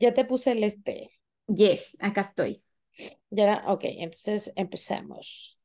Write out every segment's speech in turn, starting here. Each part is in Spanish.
Ya te puse el este. Yes, acá estoy. Ya era, ok, entonces empezamos.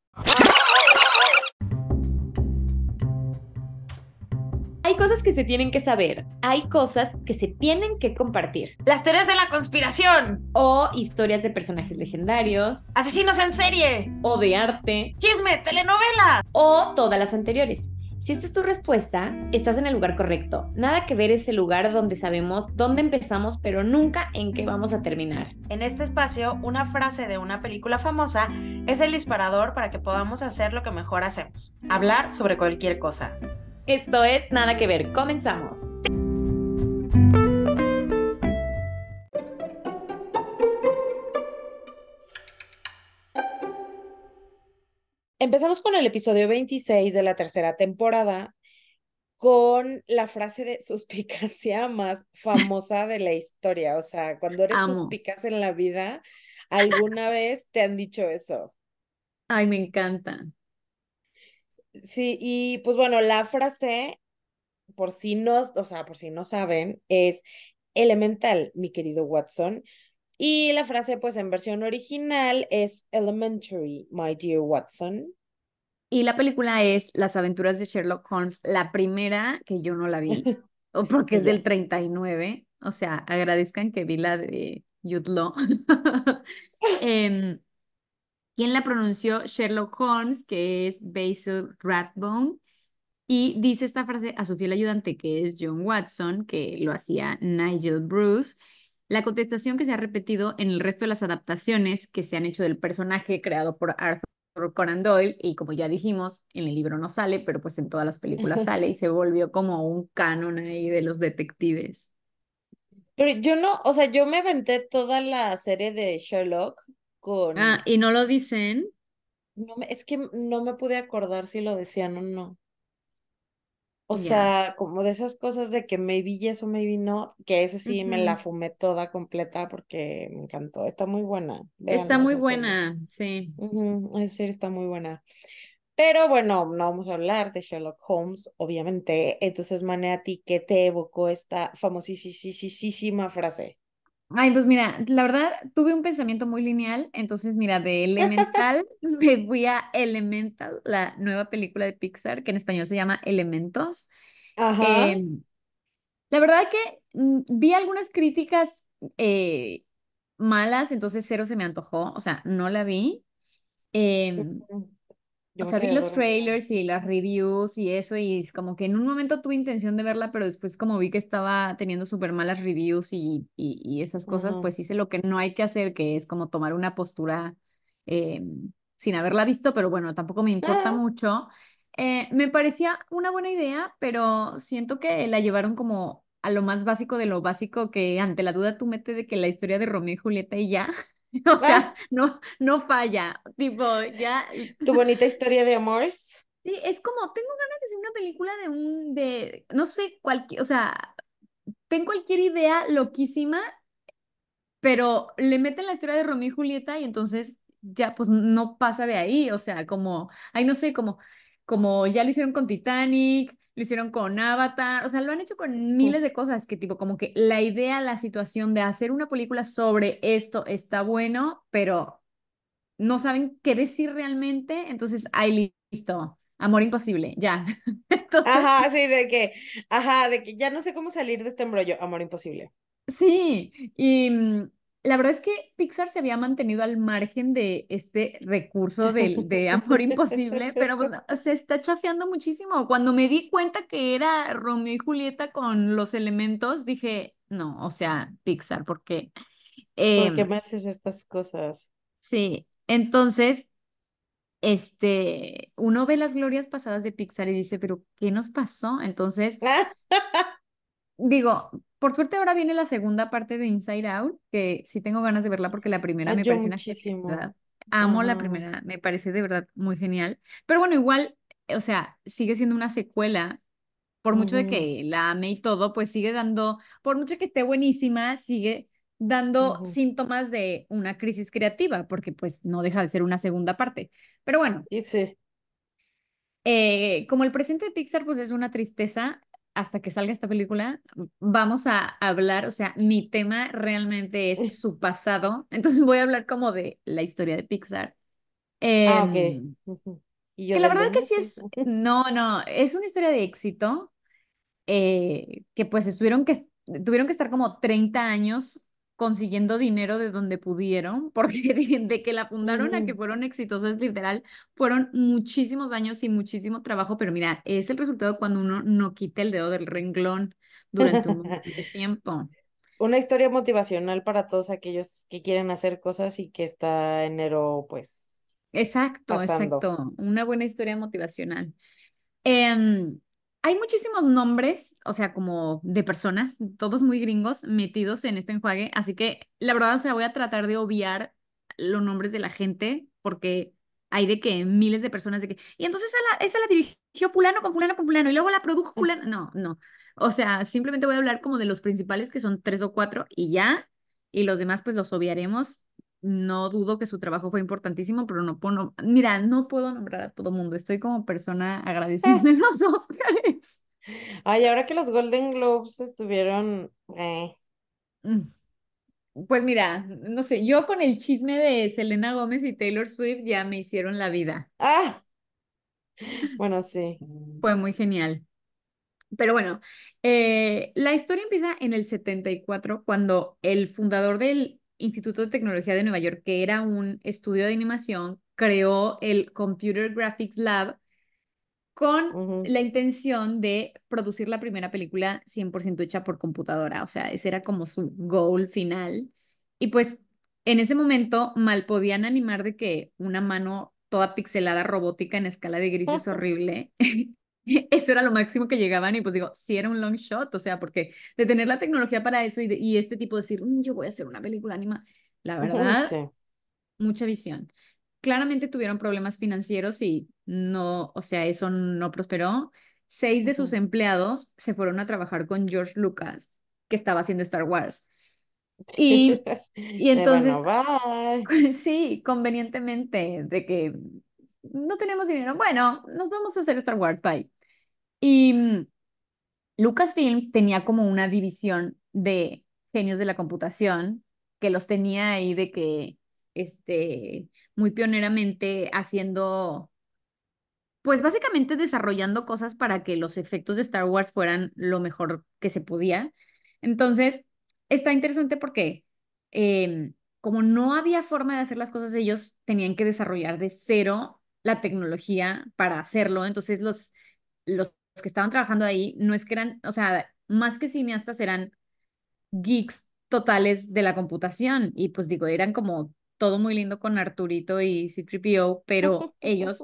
Hay cosas que se tienen que saber, hay cosas que se tienen que compartir. Las teorías de la conspiración. O historias de personajes legendarios. Asesinos en serie. O de arte. Chisme, telenovela. O todas las anteriores. Si esta es tu respuesta, estás en el lugar correcto. Nada que ver ese lugar donde sabemos dónde empezamos, pero nunca en qué vamos a terminar. En este espacio, una frase de una película famosa es el disparador para que podamos hacer lo que mejor hacemos, hablar sobre cualquier cosa. Esto es Nada que ver. Comenzamos. Empezamos con el episodio 26 de la tercera temporada con la frase de suspicacia más famosa de la historia. O sea, cuando eres Amo. suspicaz en la vida, alguna vez te han dicho eso. Ay, me encanta. Sí, y pues bueno, la frase, por si no, o sea, por si no saben, es elemental, mi querido Watson. Y la frase, pues en versión original, es elementary, my dear Watson. Y la película es Las aventuras de Sherlock Holmes, la primera que yo no la vi, o porque es del 39. O sea, agradezcan que vi la de Jude Law. Em, ¿Quién la pronunció? Sherlock Holmes, que es Basil Rathbone. Y dice esta frase a su fiel ayudante, que es John Watson, que lo hacía Nigel Bruce. La contestación que se ha repetido en el resto de las adaptaciones que se han hecho del personaje creado por Arthur Conan Doyle, y como ya dijimos, en el libro no sale, pero pues en todas las películas sale y se volvió como un canon ahí de los detectives. Pero yo no, o sea, yo me aventé toda la serie de Sherlock con... Ah, y no lo dicen. No es que no me pude acordar si lo decían o no. O sea, como de esas cosas de que maybe yes o maybe no, que ese sí me la fumé toda completa porque me encantó. Está muy buena. Está muy serie. buena, sí. Ujú, esa serie está muy buena. Pero bueno, no vamos a hablar de Sherlock Holmes, obviamente. Entonces, Mane, ¿a ti qué te evocó esta famosísima frase? Ay, pues mira, la verdad tuve un pensamiento muy lineal, entonces mira, de Elemental me fui a Elemental, la nueva película de Pixar, que en español se llama Elementos. Ajá. Em, la verdad que mm, vi algunas críticas eh, malas, entonces cero se me antojó, o sea, no la vi. Em, Ujú. O Yo me sea, vi los dormida. trailers y las reviews y eso, y es como que en un momento tuve intención de verla, pero después como vi que estaba teniendo súper malas reviews y, y, y esas cosas, Ujú. pues hice lo que no hay que hacer, que es como tomar una postura eh, sin haberla visto, pero bueno, tampoco me importa Ah, mucho. Eh, me parecía una buena idea, pero siento que la llevaron como a lo más básico de lo básico, que ante la duda tú metes de que la historia de Romeo y Julieta y ya. O sea, no, no falla. Tipo, ya tu bonita historia de amores. Sí, es como, tengo ganas de hacer una película de un, de, no sé, cualquier, o sea, tengo cualquier idea loquísima, pero le meten la historia de Romeo y Julieta y entonces ya pues no pasa de ahí, o sea, como, ay, no sé, como, como ya lo hicieron con Titanic, lo hicieron con Avatar, o sea, lo han hecho con miles de cosas que tipo, como que la idea, la situación de hacer una película sobre esto está bueno, pero no saben qué decir realmente, entonces, ay, listo, amor imposible, ya. Entonces, Ajá, sí, de que, ajá, de que ya no sé cómo salir de este embrollo. Amor imposible. sí, y mm, la verdad es que Pixar se había mantenido al margen de este recurso del de amor imposible, pero pues se está chafeando muchísimo. Cuando me di cuenta que era Romeo y Julieta con los elementos, dije, no, o sea, Pixar, porque ¿Por qué em, me haces estas cosas? sí, entonces... este, uno ve las glorias pasadas de Pixar y dice, pero ¿qué nos pasó? Entonces, digo, por suerte ahora viene la segunda parte de Inside Out, que sí tengo ganas de verla porque la primera me una muchísimo. genialidad. Amo la primera, me parece de verdad muy genial. Pero bueno, igual, o sea, sigue siendo una secuela. Por mucho de que la ame y todo, pues sigue dando, por mucho que esté buenísima, sigue dando síntomas de una crisis creativa, porque pues no deja de ser una segunda parte. Pero bueno, Y sí. eh, como el presente de Pixar, pues es una tristeza. Hasta que salga esta película, vamos a hablar, o sea, mi tema realmente es su pasado, entonces voy a hablar como de la historia de Pixar. Ah, ok. Em, que la verdad que sí. es, no, no, es una historia de éxito, eh, que pues estuvieron que, tuvieron que estar como 30 años consiguiendo dinero de donde pudieron, porque de, de que la fundaron a que fueron exitosos, literal, fueron muchísimos años y muchísimo trabajo, pero mira, es el resultado cuando uno no quita el dedo del renglón durante un tiempo. Una historia motivacional para todos aquellos que quieren hacer cosas y que está enero, pues, Exacto, pasando. exacto, una buena historia motivacional. Em, hay muchísimos nombres, o sea, como de personas, todos muy gringos, metidos en este enjuague, así que la verdad, o sea, voy a tratar de obviar los nombres de la gente, porque hay de que miles de personas de que, y entonces esa la, esa la dirigió fulano con fulano con fulano, y luego la produjo fulano, no, no, o sea, simplemente voy a hablar como de los principales, que son tres o cuatro, y ya, y los demás pues los obviaremos. No dudo que su trabajo fue importantísimo, pero no puedo, mira, no puedo nombrar a todo mundo. Estoy como persona agradecida en los Óscares. Ay, ahora que los Golden Globes estuvieron, eh, Mm, Pues mira, no sé, yo con el chisme de Selena Gómez y Taylor Swift ya me hicieron la vida. ah, bueno, sí. Fue muy genial. Pero bueno, eh, la historia empieza en el 74, cuando el fundador del Instituto de Tecnología de Nueva York, que era un estudio de animación, creó el Computer Graphics Lab con la intención de producir la primera película 100% hecha por computadora. O sea, ese era como su goal final. Y pues en ese momento mal podían animar de que una mano toda pixelada robótica en escala de grises horrible. Eso era lo máximo que llegaban y pues digo, sí era un long shot, o sea, porque de tener la tecnología para eso y, de- y este tipo de decir, "Mm, yo voy a hacer una película animada, la verdad, Sí. mucha visión. Claramente tuvieron problemas financieros y no, o sea, eso no prosperó. Seis de sus empleados se fueron a trabajar con George Lucas, que estaba haciendo Star Wars. Y, y bueno, entonces, bye. sí, convenientemente, de que no tenemos dinero, bueno, nos vamos a hacer Star Wars, bye. Y mm, Lucasfilms tenía como una división de genios de la computación que los tenía ahí de que, este, muy pioneramente haciendo, pues básicamente desarrollando cosas para que los efectos de Star Wars fueran lo mejor que se podía. Entonces, está interesante porque em, como no había forma de hacer las cosas, ellos tenían que desarrollar de cero la tecnología para hacerlo. Entonces, los, los que estaban trabajando ahí no es que eran, o sea, más que cineastas eran geeks totales de la computación y pues digo, eran como todo muy lindo con Arturito y C-3PO, pero ellos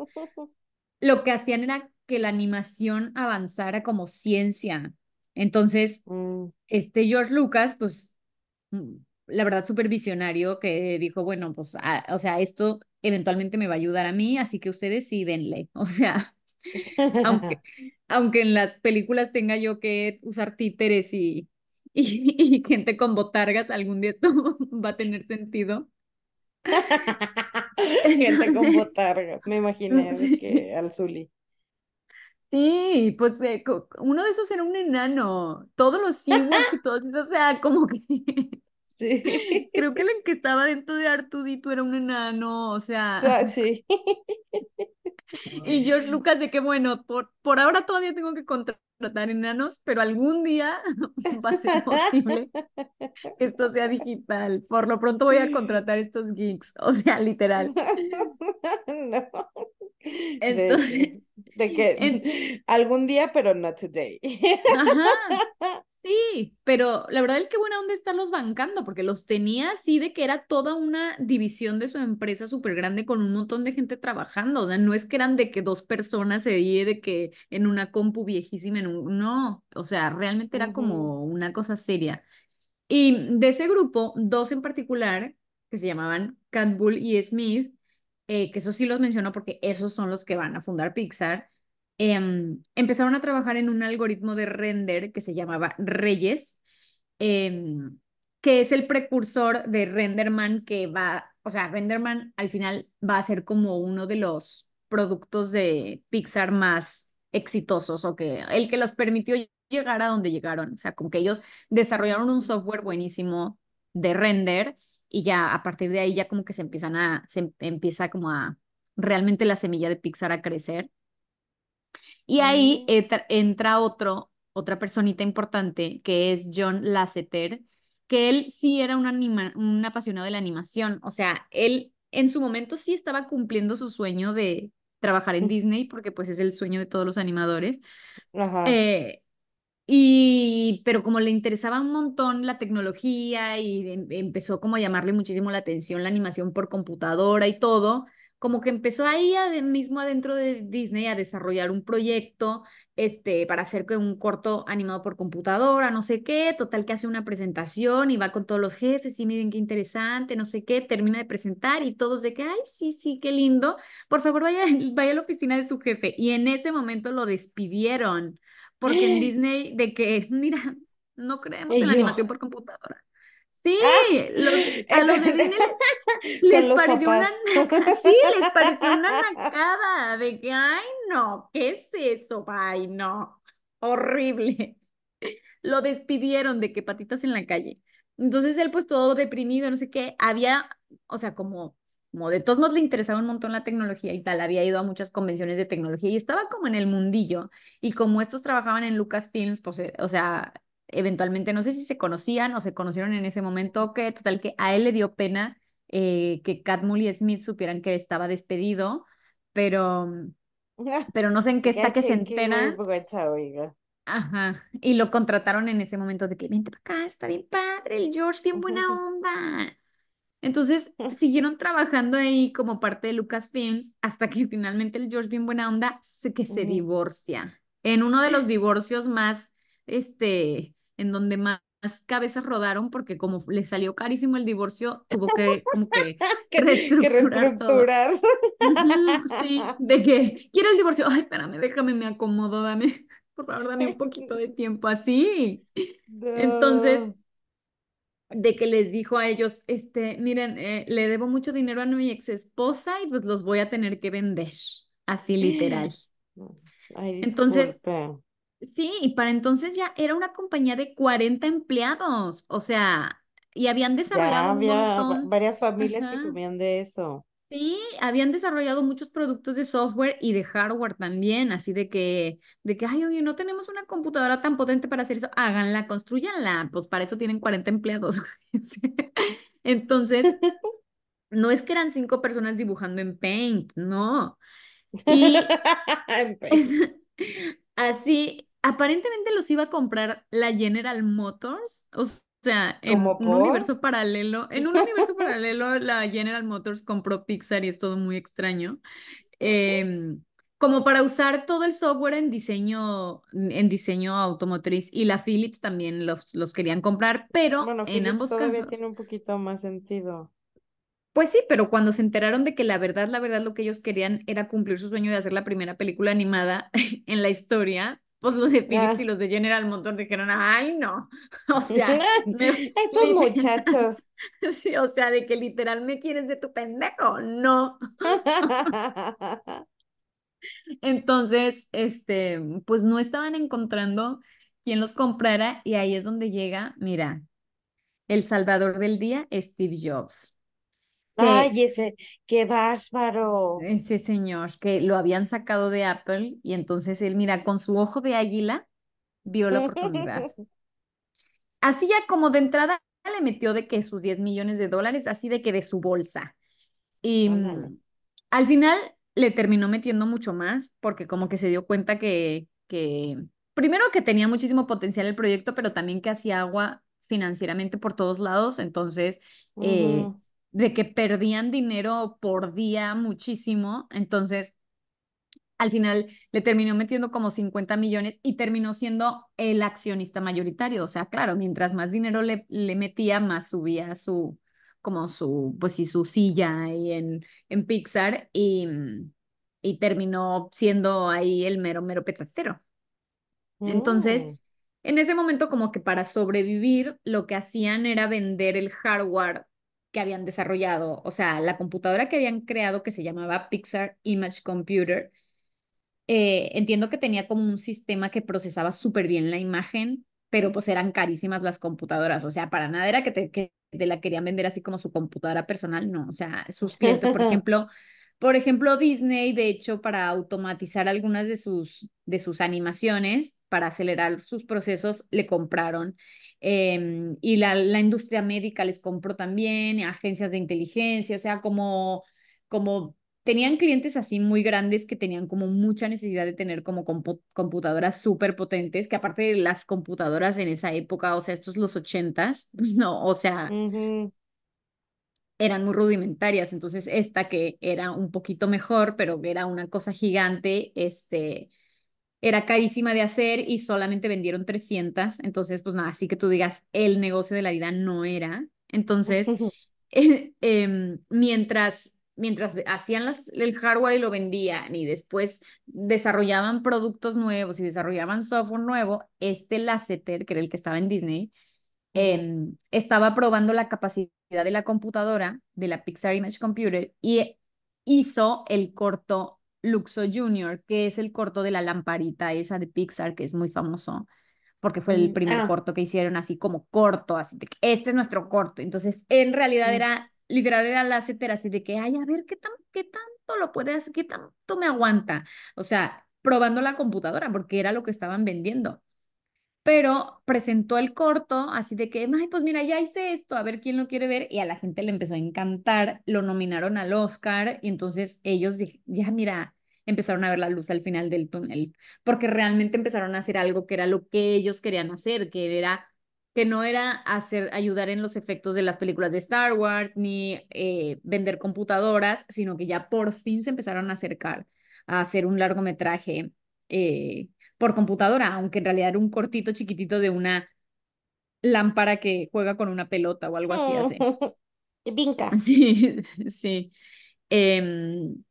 lo que hacían era que la animación avanzara como ciencia. Entonces, Mm. este George Lucas, pues, mm, la verdad, súper visionario, que dijo, bueno, pues, ah, o sea, esto eventualmente me va a ayudar a mí, así que ustedes sí denle. O sea, aunque, aunque en las películas tenga yo que usar títeres y, y, y gente con botargas, algún día esto va a tener sentido. Gente con botargas, me imaginé de sí. que al Zuli. Sí, pues eh, uno de esos era un enano. Todos los Ewoks y todos esos, o sea, como que Sí. creo que el que estaba dentro de Artudito era un enano, o sea, Ah, Sí. y George Lucas de que bueno, por, por ahora todavía tengo que contratar enanos, pero algún día va a ser posible que esto sea digital. Por lo pronto voy a contratar estos geeks, o sea, literal. No. De Entonces, de en- que algún día, pero not today. ajá. Sí, pero la verdad es que buena onda estarlos bancando, porque los tenía así de que era toda una división de su empresa súper grande con un montón de gente trabajando. O sea, no es que eran de que dos personas se die de que en una compu viejísima, en un... no, o sea, realmente era como una cosa seria. Y de ese grupo, dos en particular, que se llamaban Cat Bull y Smith, eh, que eso sí los menciono porque esos son los que van a fundar Pixar, em, empezaron a trabajar en un algoritmo de render que se llamaba Reyes, em, que es el precursor de Renderman que va, o sea, Renderman al final va a ser como uno de los productos de Pixar más exitosos o que el que los permitió llegar a donde llegaron. O sea, como que ellos desarrollaron un software buenísimo de render y ya a partir de ahí ya como que se empiezan a, se em, empieza como a realmente la semilla de Pixar a crecer. Y ahí Mm. entra otro, otra personita importante que es John Lasseter, que él sí era un, anima, un apasionado de la animación. O sea, él en su momento sí estaba cumpliendo su sueño de trabajar en Disney, porque pues es el sueño de todos los animadores. Ajá. Eh, y, pero como le interesaba un montón la tecnología y em- empezó como a llamarle muchísimo la atención la animación por computadora y todo, como que empezó ahí mismo adentro de Disney a desarrollar un proyecto este, para hacer un corto animado por computadora, no sé qué, total que hace una presentación y va con todos los jefes y miren qué interesante, no sé qué, termina de presentar y todos de que, ay, sí, sí, qué lindo, por favor vaya, vaya a la oficina de su jefe. Y en ese momento lo despidieron porque en Disney de que, mira, no creemos en la animación por computadora. Sí, Ah, los, a los de Disney les los pareció una papás. sí, les pareció una nacada de que, ay, no, ¿qué es eso? Ay, no, horrible. Lo despidieron de que patitas en la calle. Entonces él pues todo deprimido, no sé qué, había, o sea, como, como de todos modos le interesaba un montón la tecnología y tal, había ido a muchas convenciones de tecnología y estaba como en el mundillo. Y como estos trabajaban en Lucasfilms, pues, eh, o sea, eventualmente no sé si se conocían o se conocieron en ese momento, que total que a él le dio pena eh, que Catmull y Smith supieran que estaba despedido, pero, pero no sé en qué está que se oiga. Ajá, y lo contrataron en ese momento de que vente para acá, está bien padre, el George, bien buena onda. Entonces siguieron trabajando ahí como parte de Lucasfilms hasta que finalmente el George, bien buena onda, se, que se divorcia. En uno de los divorcios más, este, en donde más, cabezas rodaron porque como le salió carísimo el divorcio, tuvo que como que Que, que reestructurar todo. sí, de que quiero el divorcio. Ay, espérame, déjame, me acomodo, dame, por favor, dame un poquito de tiempo así. Entonces, de que les dijo a ellos, este, miren, eh, le debo mucho dinero a mi ex esposa y pues los voy a tener que vender, así literal. Ay, Entonces. Sí, y para entonces ya era una compañía de 40 empleados, o sea, y habían desarrollado había montón. varias familias que comían de eso. Sí, habían desarrollado muchos productos de software y de hardware también, así de que, de que, ay, oye, no tenemos una computadora tan potente para hacer eso, háganla, construyanla, pues para eso tienen 40 empleados. Entonces, no es que eran cinco personas dibujando en Paint, no. Y En así, aparentemente los iba a comprar la General Motors, o sea, en ¿Como un por? universo paralelo, en un universo paralelo la General Motors compró Pixar y es todo muy extraño. em, como para usar todo el software en diseño, en diseño automotriz y la Philips también los, los querían comprar, pero Bueno, en Philips ambos todavía casos, tiene un poquito más sentido. pues sí, pero cuando se enteraron de que la verdad, la verdad lo que ellos querían era cumplir su sueño de hacer la primera película animada en la historia, pues los de Philips y Ah. los de General Motors dijeron, ay no, o sea, me- Estos muchachos. sí, o sea, de que literal me quieres de tu pendejo, no. Entonces, este, pues no estaban encontrando quién los comprara y ahí es donde llega, mira, el salvador del día, Steve Jobs, Ay, ese, qué bárbaro. ese señor que lo habían sacado de Apple y entonces él, mira, con su ojo de águila vio la oportunidad. Así ya como de entrada le metió de que sus 10 millones de dólares, así de que de su bolsa. Y Ándale. mm, al final le terminó metiendo mucho más porque como que se dio cuenta que, que primero que tenía muchísimo potencial el proyecto, pero también que hacía agua financieramente por todos lados. Entonces, eh. De que perdían dinero por día muchísimo. Entonces, al final le terminó metiendo como 50 millones y terminó siendo el accionista mayoritario. O sea, claro, mientras más dinero le, le metía, más subía su, como su, pues sí, su silla ahí en, en Pixar y, y terminó siendo ahí el mero, mero petatero. Entonces, Mm. en ese momento como que para sobrevivir, lo que hacían era vender el hardware que habían desarrollado, o sea, la computadora que habían creado que se llamaba Pixar Image Computer eh, entiendo que tenía como un sistema que procesaba súper bien la imagen, pero pues eran carísimas las computadoras, o sea, para nada era que te, que te la querían vender así como su computadora personal, no, o sea, sus clientes, por ejemplo, por ejemplo, Disney, de hecho, para automatizar algunas de sus, de sus animaciones, para acelerar sus procesos, le compraron. Em, y la, la, industria médica les compró también, agencias de inteligencia, o sea, como, como tenían clientes así muy grandes que tenían como mucha necesidad de tener como computadoras súper potentes, que aparte de las computadoras en esa época, o sea, estos los ochentas, pues no, o sea, eran muy rudimentarias, entonces esta que era un poquito mejor, pero era una cosa gigante, este, era carísima de hacer y solamente vendieron 300, entonces pues nada, así que tú digas, el negocio de la vida no era, entonces, eh, mientras mientras hacían las, el hardware y lo vendían y después desarrollaban productos nuevos y desarrollaban software nuevo, este Lasseter, que era el que estaba en Disney, em, estaba probando la capacidad de la computadora, de la Pixar Image Computer, y hizo el corto Luxo Junior, que es el corto de la lamparita esa de Pixar, que es muy famoso, porque fue el mm, primer ah. corto que hicieron así como corto, así de que este es nuestro corto. Entonces, en realidad mm. era literal era la etcétera, así de que, ay, a ver, ¿qué, tan, ¿qué tanto lo puede hacer? ¿Qué tanto me aguanta? O sea, probando la computadora, porque era lo que estaban vendiendo. Pero presentó el corto, así de que, ay, pues mira, ya hice esto, a ver quién lo quiere ver, y a la gente le empezó a encantar, lo nominaron al Oscar, y entonces ellos, ya mira, empezaron a ver la luz al final del túnel, porque realmente empezaron a hacer algo que era lo que ellos querían hacer, que era que no era hacer, ayudar en los efectos de las películas de Star Wars ni eh, vender computadoras, sino que ya por fin se empezaron a acercar a hacer un largometraje eh, por computadora, aunque en realidad era un cortito chiquitito de una lámpara que juega con una pelota o algo así. así. Vinca. Sí, sí. Em,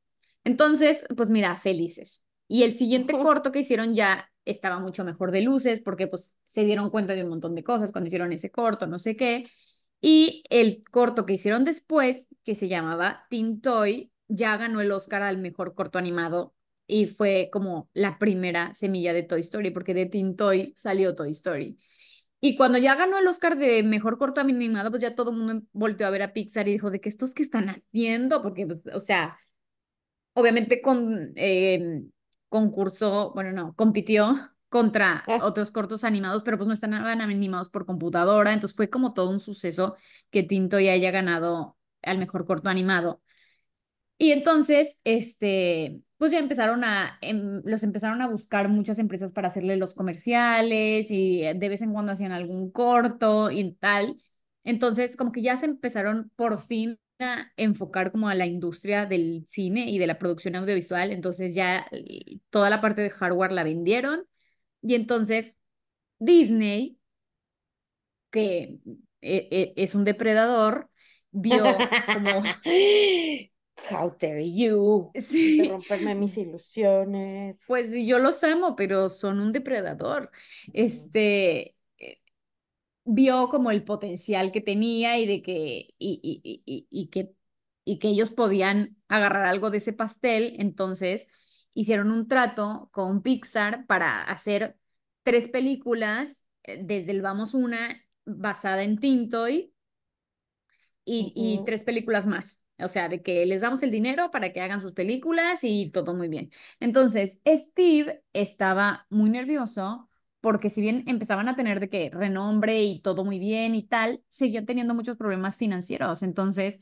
entonces, pues mira, felices. Y el siguiente corto que hicieron ya estaba mucho mejor de luces porque pues se dieron cuenta de un montón de cosas cuando hicieron ese corto, no sé qué. Y el corto que hicieron después, que se llamaba Teen Toy, ya ganó el Oscar al mejor corto animado y fue como la primera semilla de Toy Story, porque de Teen Toy salió Toy Story. Y cuando ya ganó el Oscar de mejor corto animado, pues ya todo el mundo volteó a ver a Pixar y dijo, ¿de qué estos que están haciendo? Porque, pues, o sea, obviamente con eh, concurso, bueno, no, compitió contra ah. otros cortos animados, pero pues no estaban animados por computadora, entonces fue como todo un suceso que Tinto ya haya ganado al mejor corto animado. Y entonces, este, pues ya empezaron a, em, los empezaron a buscar muchas empresas para hacerle los comerciales y de vez en cuando hacían algún corto y tal. Entonces, como que ya se empezaron por fin enfocar como a la industria del cine y de la producción audiovisual, entonces ya eh, toda la parte de hardware la vendieron. Y entonces Disney, que eh, eh, es un depredador, vio como... How dare you sí. de romperme mis ilusiones. Pues yo los amo, pero son un depredador. Este, vio como el potencial que tenía y de que, y, y, y, y, que, y que ellos podían agarrar algo de ese pastel, entonces hicieron un trato con Pixar para hacer tres películas, eh, desde el Vamos Una, basada en Tintoy, y, y tres películas más. O sea, de que les damos el dinero para que hagan sus películas y todo muy bien. Entonces, Steve estaba muy nervioso porque si bien empezaban a tener de que renombre y todo muy bien y tal, seguían teniendo muchos problemas financieros. Entonces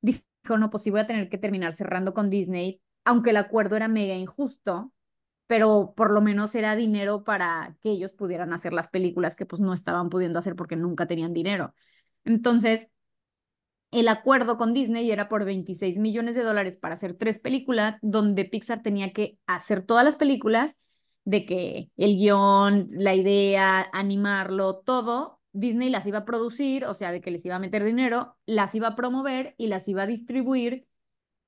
dijo, no, pues sí voy a tener que terminar cerrando con Disney, aunque el acuerdo era mega injusto, pero por lo menos era dinero para que ellos pudieran hacer las películas que pues no estaban pudiendo hacer porque nunca tenían dinero. Entonces, el acuerdo con Disney era por 26 millones de dólares para hacer tres películas, donde Pixar tenía que hacer todas las películas de que el guion, la idea, animarlo, todo, Disney las iba a producir, o sea, de que les iba a meter dinero, las iba a promover y las iba a distribuir.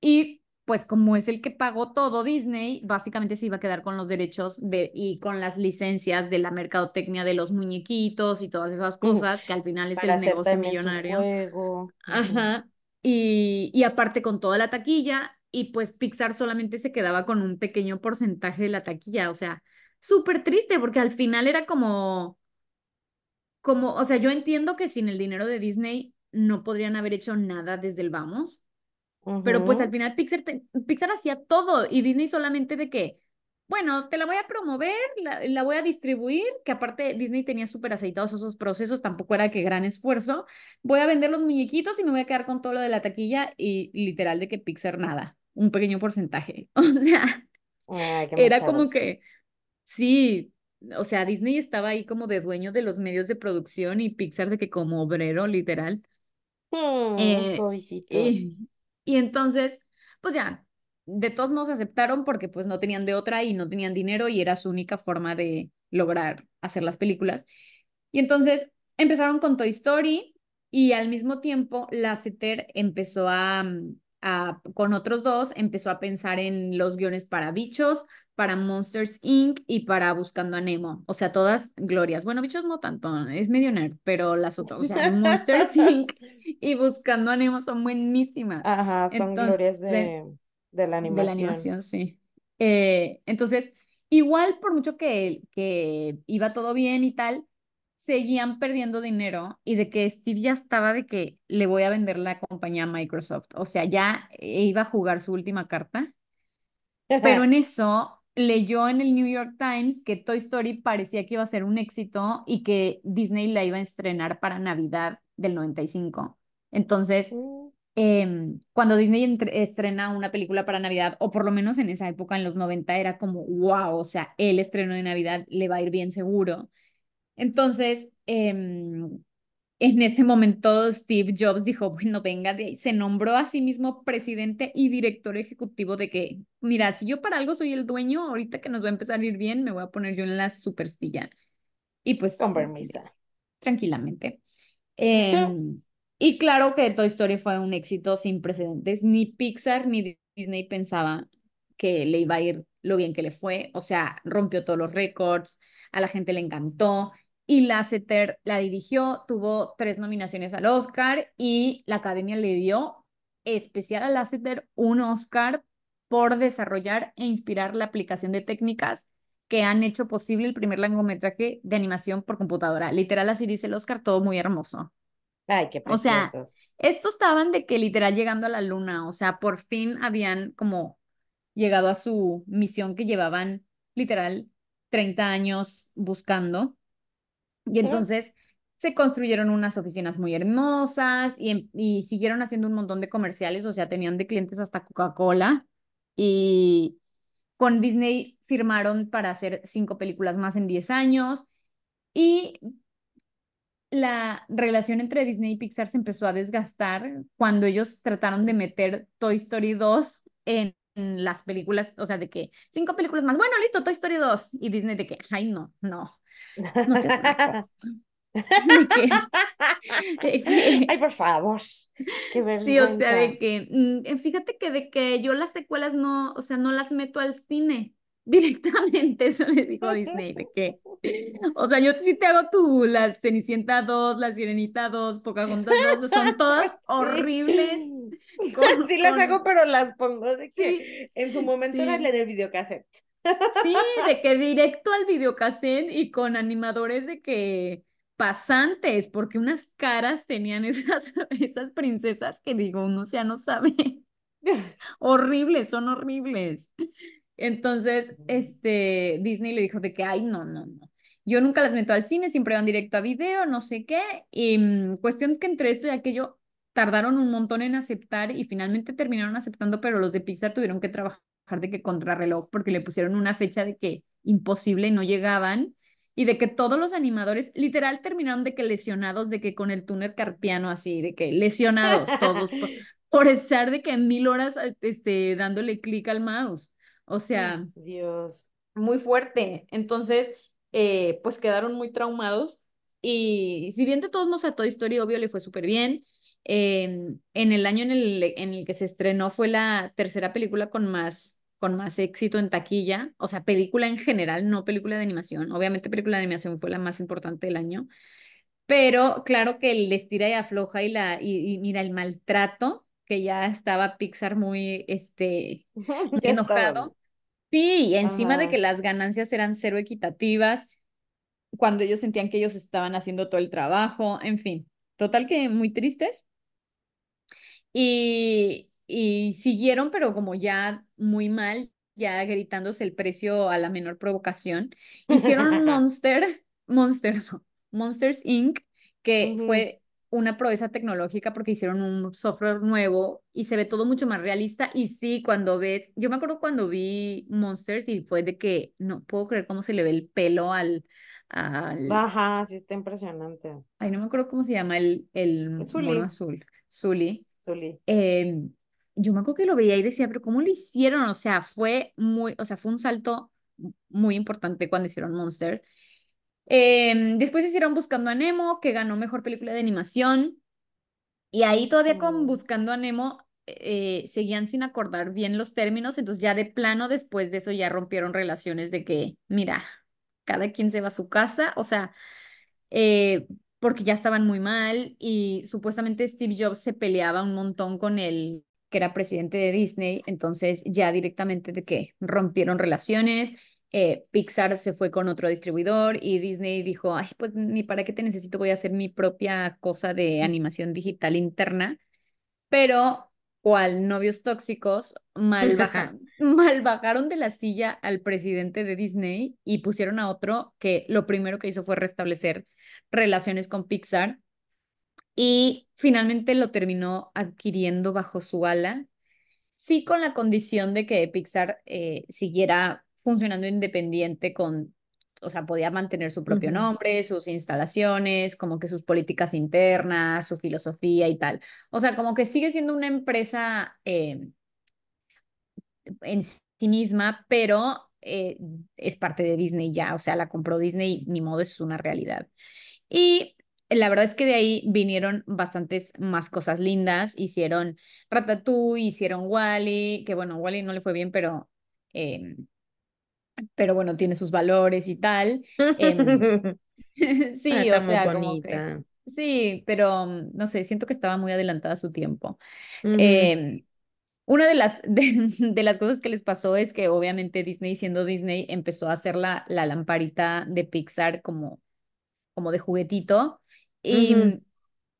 Y pues como es el que pagó todo Disney, básicamente se iba a quedar con los derechos de, y con las licencias de la mercadotecnia de los muñequitos y todas esas cosas, que al final es el negocio millonario. Ajá. Y, y aparte con toda la taquilla, y pues Pixar solamente se quedaba con un pequeño porcentaje de la taquilla, o sea, súper triste porque al final era como, como, o sea, yo entiendo que sin el dinero de Disney no podrían haber hecho nada desde el vamos, pero pues al final Pixar, Pixar hacía todo y Disney solamente de que, bueno, te la voy a promover, la, la voy a distribuir, que aparte Disney tenía súper aceitados esos procesos, tampoco era que gran esfuerzo, voy a vender los muñequitos y me voy a quedar con todo lo de la taquilla y, literal de que Pixar nada, un pequeño porcentaje, o sea, era como que, sí, o sea, Disney estaba ahí como de dueño de los medios de producción y Pixar de que como obrero, literal. Hmm, Eh. Y, entonces, pues ya, de todos modos aceptaron porque pues no tenían de otra y no tenían dinero y era su única forma de lograr hacer las películas. Y entonces empezaron con Toy Story y al mismo tiempo Lasseter empezó a, a, con otros dos, empezó a pensar en los guiones para bichos, para Monsters Inc. y para Buscando a Nemo. O sea, todas glorias. Bueno, bichos no tanto, es medio nerd, pero las otras, o sea, Monsters Inc. y Buscando a Nemo son buenísimas. Ajá, son Entonces, glorias de, de la animación. de la animación, sí. Eh, entonces, igual por mucho que, que iba todo bien y tal, seguían perdiendo dinero y de que Steve ya estaba de que le voy a vender la compañía a Microsoft. O sea, ya iba a jugar su última carta. Pero en eso leyó en el New York Times que Toy Story parecía que iba a ser un éxito y que Disney la iba a estrenar para Navidad del 95. Entonces, Mm. eh, cuando Disney estrena una película para Navidad, o por lo menos en esa época, en los 90, era como, wow, o sea, el estreno de Navidad le va a ir bien seguro. Entonces, em, en ese momento Steve Jobs dijo, bueno, venga de ahí. Se nombró a sí mismo presidente y director ejecutivo de que, mira, si yo para algo soy el dueño, ahorita que nos va a empezar a ir bien, me voy a poner yo en la supersilla. Y pues, Con permiso. tranquilamente. Em, y claro que Toy Story fue un éxito sin precedentes. Ni Pixar ni Disney pensaba que le iba a ir lo bien que le fue. O sea, rompió todos los récords, a la gente le encantó. Y Lasseter la dirigió, tuvo tres nominaciones al Oscar y la academia le dio especial a Lasseter un Oscar por desarrollar e inspirar la aplicación de técnicas que han hecho posible el primer largometraje de animación por computadora. Literal, así dice el Oscar, todo muy hermoso. Ay, qué O sea, estos estaban de que literal llegando a la luna, o sea, por fin habían como llegado a su misión que llevaban literal 30 años buscando. Y entonces se construyeron unas oficinas muy hermosas y, em- y siguieron haciendo un montón de comerciales, o sea, tenían de clientes hasta Coca-Cola y con Disney firmaron para hacer cinco películas más en 10 años y la relación entre Disney y Pixar se empezó a desgastar cuando ellos trataron de meter Toy Story 2 en, en las películas, o sea, de que cinco películas más, bueno, listo, Toy Story 2 y Disney de que, ay, no, no, no que- Ay, por favor. Qué Sí, o sea, de vergüenza. que, mm, fíjate que de que yo las secuelas no, o sea, no las meto al cine directamente, eso le dijo Disney, de que, o sea, yo sí te hago tu, la Cenicienta 2, la Sirenita 2, Pocahontas 2, son todas Sí. horribles, con- Sí las con- hago, pero las pongo de que Sí, en su momento era sí. en el videocassette. Sí, de que directo al videocassette y con animadores de que pasantes, porque unas caras tenían esas, esas princesas que digo, uno ya no sabe. horribles, son horribles. Entonces, este, Disney le dijo de que, ay, no, no, no. Yo nunca las meto al cine, siempre van directo a video, no sé qué. Y mm, cuestión que entre esto y aquello tardaron un montón en aceptar y finalmente terminaron aceptando, pero los de Pixar tuvieron que trabajar de que contrarreloj porque le pusieron una fecha de que imposible y no llegaban. Y de que todos los animadores literal terminaron de que lesionados, de que con el túnel carpiano así, de que lesionados todos por, por estar de que mil horas este, dándole clic al mouse. O sea, Dios. muy fuerte. Entonces, eh, pues quedaron muy traumados. Y si bien de todos modos a Toy Story, obvio, le fue súper bien. Eh, en el año en el, en el que se estrenó fue la tercera película con más, con más éxito en taquilla. O sea, película en general, no película de animación. Obviamente, película de animación fue la más importante del año. Pero claro que el estira y afloja y, la, y, y mira el maltrato que ya estaba Pixar muy, este, enojado. Sí, encima de Ajá. que las ganancias eran cero equitativas, cuando ellos sentían que ellos estaban haciendo todo el trabajo, en fin, total que muy tristes. Y, y siguieron, pero como ya muy mal, ya gritándose el precio a la menor provocación. Hicieron Monster, Monster, no, Monsters Inc., que Ujú. fue una proeza tecnológica porque hicieron un software nuevo y se ve todo mucho más realista. Y sí, cuando ves, yo me acuerdo cuando vi Monsters y fue de que no puedo creer cómo se le ve el pelo al, al, Ajá, sí está impresionante. ay, no me acuerdo cómo se llama el, el mono azul, Zully. Zully. Eh, yo me acuerdo que lo veía y decía, pero ¿cómo lo hicieron? O sea, fue muy, o sea, fue un salto muy importante cuando hicieron Monsters. Eh, después hicieron Buscando a Nemo, que ganó Mejor Película de Animación. Y ahí todavía con Ujú. Buscando a Nemo eh, seguían sin acordar bien los términos, entonces ya de plano después de eso ya rompieron relaciones de que, mira, cada quien se va a su casa, o sea, eh, porque ya estaban muy mal y supuestamente Steve Jobs se peleaba un montón con el que era presidente de Disney, entonces ya directamente de que rompieron relaciones, eh, Pixar se fue con otro distribuidor y Disney dijo, ay, pues ni para qué te necesito, voy a hacer mi propia cosa de animación digital interna, pero cual novios tóxicos, mal, baja, mal bajaron de la silla al presidente de Disney y pusieron a otro que lo primero que hizo fue restablecer relaciones con Pixar. Y finalmente lo terminó adquiriendo bajo su ala, sí con la condición de que Pixar eh, siguiera funcionando independiente con, o sea, podía mantener su propio nombre, sus instalaciones, como que sus políticas internas, su filosofía y tal. O sea, como que sigue siendo una empresa eh, en sí misma, pero eh, es parte de Disney ya, o sea, la compró Disney, ni modo, es una realidad. Y la verdad es que de ahí vinieron bastantes más cosas lindas. Hicieron Ratatouille, hicieron Wally, que bueno, Wally no le fue bien, pero, eh, pero bueno, tiene sus valores y tal. Eh, sí, o muy sea, como que sí, pero no sé, siento que estaba muy adelantada a su tiempo. Eh, una de las, de, de las cosas que les pasó es que obviamente Disney, siendo Disney, empezó a hacer la, la lamparita de Pixar como, como de juguetito. Y.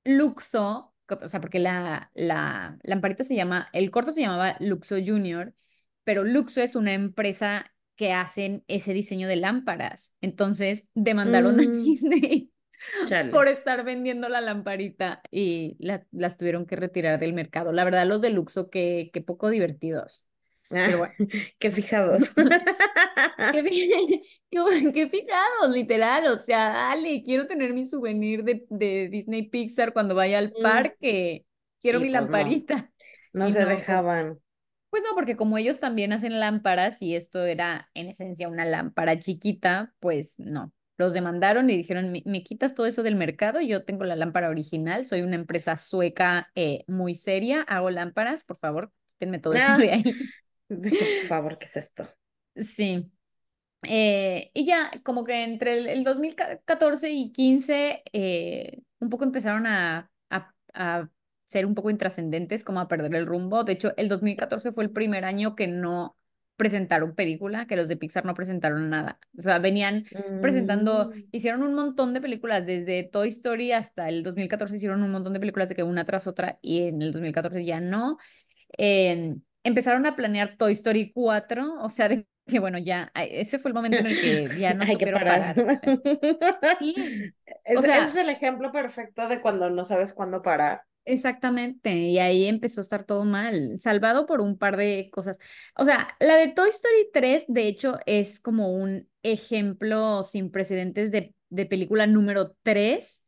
Luxo, o sea, porque la, la lamparita se llama, el corto se llamaba Luxo Junior, pero Luxo es una empresa que hacen ese diseño de lámparas. Entonces demandaron a Mm, Por estar vendiendo la lamparita y la- las tuvieron que retirar del mercado. La verdad, los de Luxo, que, que poco divertidos. Pero bueno. Qué fijados. Qué, qué, qué fijados, literal. O sea, dale, quiero tener mi souvenir de, de Disney Pixar cuando vaya al Mm, parque. Quiero mi pues lamparita. no se no, pues, dejaban. pues no, porque como ellos también hacen lámparas y esto era en esencia una lámpara chiquita, pues no. Los demandaron y dijeron, me, me quitas todo eso del mercado, yo tengo la lámpara original, soy una empresa sueca eh, muy seria, hago lámparas, por favor, quítenme todo eso de Ah, ahí. por favor, ¿qué es esto? Sí. Eh, y ya, como que entre el, el 2014 y 15, eh, un poco empezaron a, a, a ser un poco intrascendentes, como a perder el rumbo. De hecho, el 2014 fue el primer año que no presentaron película, que los de Pixar no presentaron nada. O sea, venían presentando, Mm, hicieron un montón de películas, desde Toy Story hasta el 2014 hicieron un montón de películas de que una tras otra, y en el 2014 ya no. Eh, empezaron a planear Toy Story 4, o sea, de que bueno, ya, ese fue el momento en el que ya no Hay que parar. parar, o sea, o ese es el ejemplo perfecto de cuando no sabes cuándo parar. Exactamente, y ahí empezó a estar todo mal, salvado por un par de cosas. O sea, la de Toy Story 3, de hecho, es como un ejemplo sin precedentes de, de película número 3,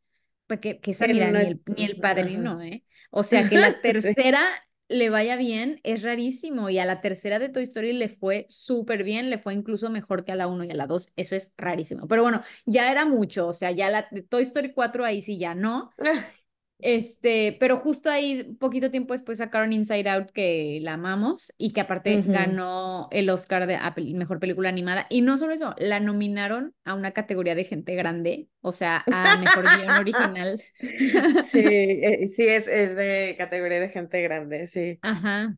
porque que esa, mira, no ni el, ni el padrino, ¿eh? O sea, que la Sí. tercera le vaya bien es rarísimo y a la tercera de Toy Story le fue súper bien, le fue incluso mejor que a la 1 y a la 2, eso es rarísimo. Pero bueno, ya era mucho, o sea, ya la de Toy Story 4 ahí sí ya no. Este, pero justo ahí, poquito tiempo después sacaron Inside Out, que la amamos y que aparte ganó el Oscar de mejor película animada. Y no solo eso, la nominaron a una categoría de gente grande, o sea, a mejor guion original. Sí, eh, sí, es, es de categoría de gente grande, sí. Ajá.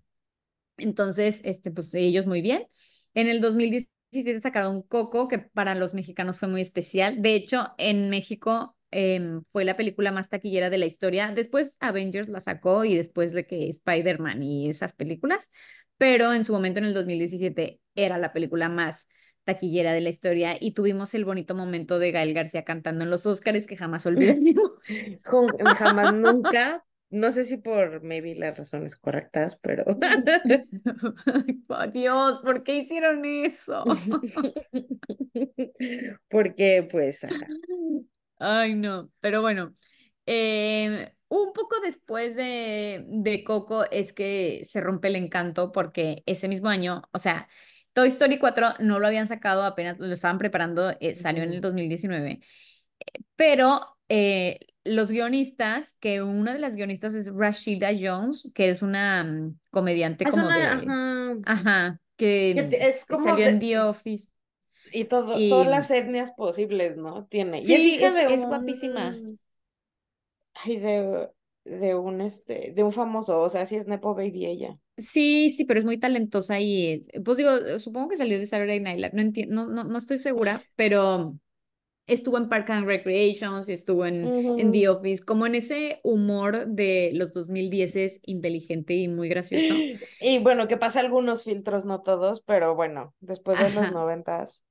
Entonces, este, pues ellos muy bien. En el 2017 sacaron Coco, que para los mexicanos fue muy especial. De hecho, en México em, fue la película más taquillera de la historia. Después Avengers la sacó y después de que Spider-Man y esas películas, pero en su momento, en el 2017, era la película más taquillera de la historia y tuvimos el bonito momento de Gael García cantando en los Oscars que jamás olvidaremos. Jamás nunca, no sé si por maybe las razones correctas, pero Dios, ¿por qué hicieron eso? porque pues ajá. Ay, no, pero bueno, eh, un poco después de, de Coco es que se rompe el encanto porque ese mismo año, o sea, Toy Story 4 no lo habían sacado, apenas lo estaban preparando, eh, salió en el Ujú. 2019, pero eh, los guionistas, que una de las guionistas es Rashida Jones, que es una mm, comediante Es como una, de, ajá, ajá, que que te- es como salió en de- The Office y todo, y todas las etnias posibles, ¿no? Tiene. Y es hija es, de es guapísima. un, ay, de, de un este, de un famoso, o sea, sí es Nepo Baby ella. Sí, sí, pero es muy talentosa y es- pues digo, supongo que salió de Saturday Night Live, no entiendo, no, no, no estoy segura, pero estuvo en Park and Recreations, estuvo en, en The. Office, como en ese humor de los 2010 es inteligente y muy gracioso. Y bueno, que pasa algunos filtros, no todos, pero bueno, después de los noventas.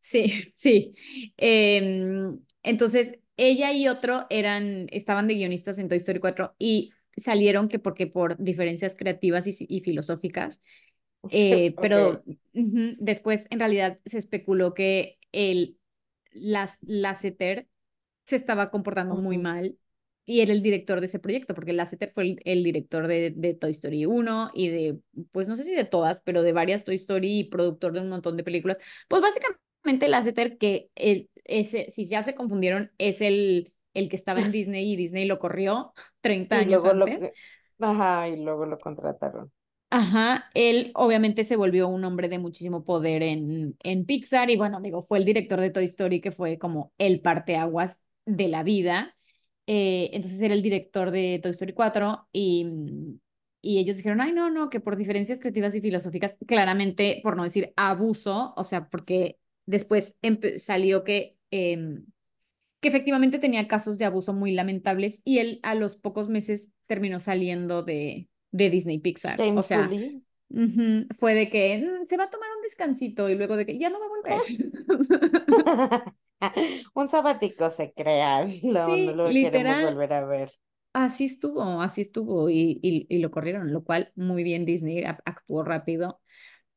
Sí, sí. Em, entonces, ella y otro eran, estaban de guionistas en Toy Story 4 y salieron que porque por diferencias creativas y, y filosóficas Eh, pero después en realidad se especuló que el las, Lasseter se estaba comportando muy mal y era el director de ese proyecto, porque Lasseter fue el, el director de, de Toy Story 1 y de, pues no sé si de todas, pero de varias Toy Story y productor de un montón de películas. Pues básicamente Lasseter, que el, ese, si ya se confundieron, es el, el que estaba en Disney y Disney lo corrió 30 Y años luego antes. ajá, y luego lo contrataron. Ajá, él obviamente se volvió un hombre de muchísimo poder en, en Pixar y bueno, digo, fue el director de Toy Story que fue como el parteaguas de la vida. Eh, entonces era el director de Toy Story 4 y, mm, y ellos dijeron, ay, no, no, que por diferencias creativas y filosóficas, claramente, por no decir abuso, o sea, porque después salió que, em, que efectivamente tenía casos de abuso muy lamentables y él a los pocos meses terminó saliendo de, de Disney Pixar. O sea, Shamefully. ujú, fue de que "Mm, se va a tomar un descansito y luego de que ya no va a volver. Un sabático se crea, no, no Sí, lo queremos literal, volver a ver. así estuvo, así estuvo y, y, y lo corrieron, lo cual muy bien Disney actuó rápido,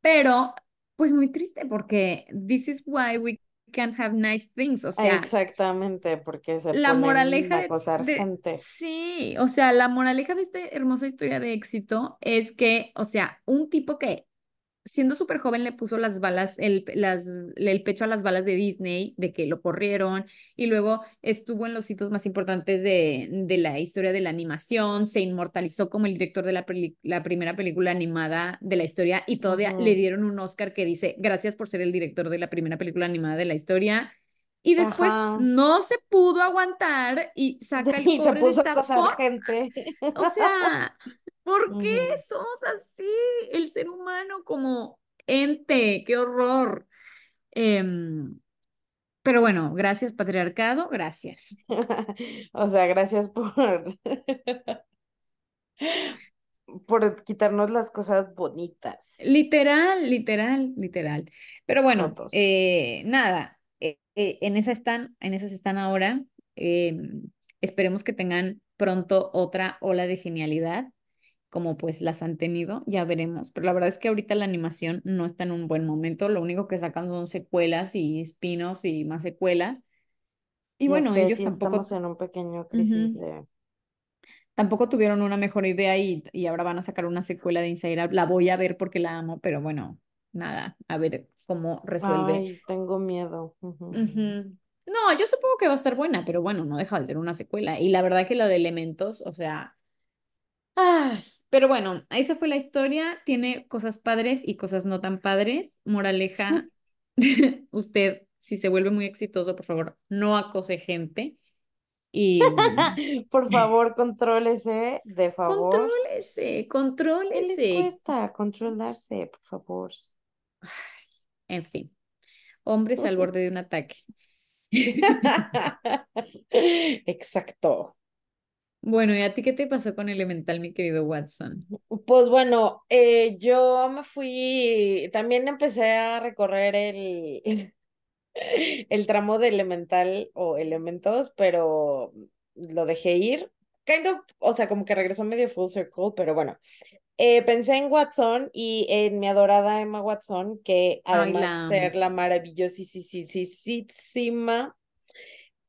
pero pues muy triste porque this is why we can't have nice things, o sea, Exactamente, porque se la moraleja a acosar de, gente. sí, o sea, la moraleja de esta hermosa historia de éxito es que, o sea, un tipo que siendo súper joven le puso las balas, el, las, el pecho a las balas de Disney, de que lo corrieron, y luego estuvo en los hitos más importantes de, de la historia de la animación, se inmortalizó como el director de la, peli- la primera película animada de la historia, y todavía le dieron un Oscar que dice, gracias por ser el director de la primera película animada de la historia. Y después Ajá. no se pudo aguantar y saca el Y se de puso a esta gente. O sea, ¿por qué somos así? El ser humano como ente, qué horror. Em, pero bueno, gracias patriarcado, gracias. O sea, gracias por, por quitarnos las cosas bonitas. Literal, literal, literal. Pero bueno, eh, nada, eh, eh, en esa están, en esas están ahora. Em, esperemos que tengan pronto otra ola de genialidad, como pues las han tenido, ya veremos. Pero la verdad es que ahorita la animación no está en un buen momento. Lo único que sacan son secuelas y spin-offs y más secuelas. Y Ya bueno, sé, ellos sí tampoco, estamos en un pequeño crisis de... tampoco tuvieron una mejor idea y, y ahora van a sacar una secuela de Inside Out. La voy a ver porque la amo, pero bueno, nada, a ver cómo resuelve. Ay, tengo miedo. No, yo supongo que va a estar buena, pero bueno, no deja de ser una secuela. Y la verdad que lo de Elementos, o sea, ah, pero bueno, ahí se fue la historia. Tiene cosas padres y cosas no tan padres. Moraleja, usted, si se vuelve muy exitoso, por favor, no acose gente. Y Por favor, contrólese, de favor. contrólese, ¿Qué les contrólese. cuesta controlarse, por favor? En fin, hombres al borde de un ataque. Exacto. Bueno, ¿y a ti qué te pasó con Elemental, mi querido Watson? Pues bueno, eh, yo me fui, también empecé a recorrer el, el tramo de elemental o elementos, pero lo dejé ir. Kind of, o sea, como que regresó medio full circle, pero bueno. Eh, pensé en Watson y en mi adorada Emma Watson, que además de ser la maravillosísima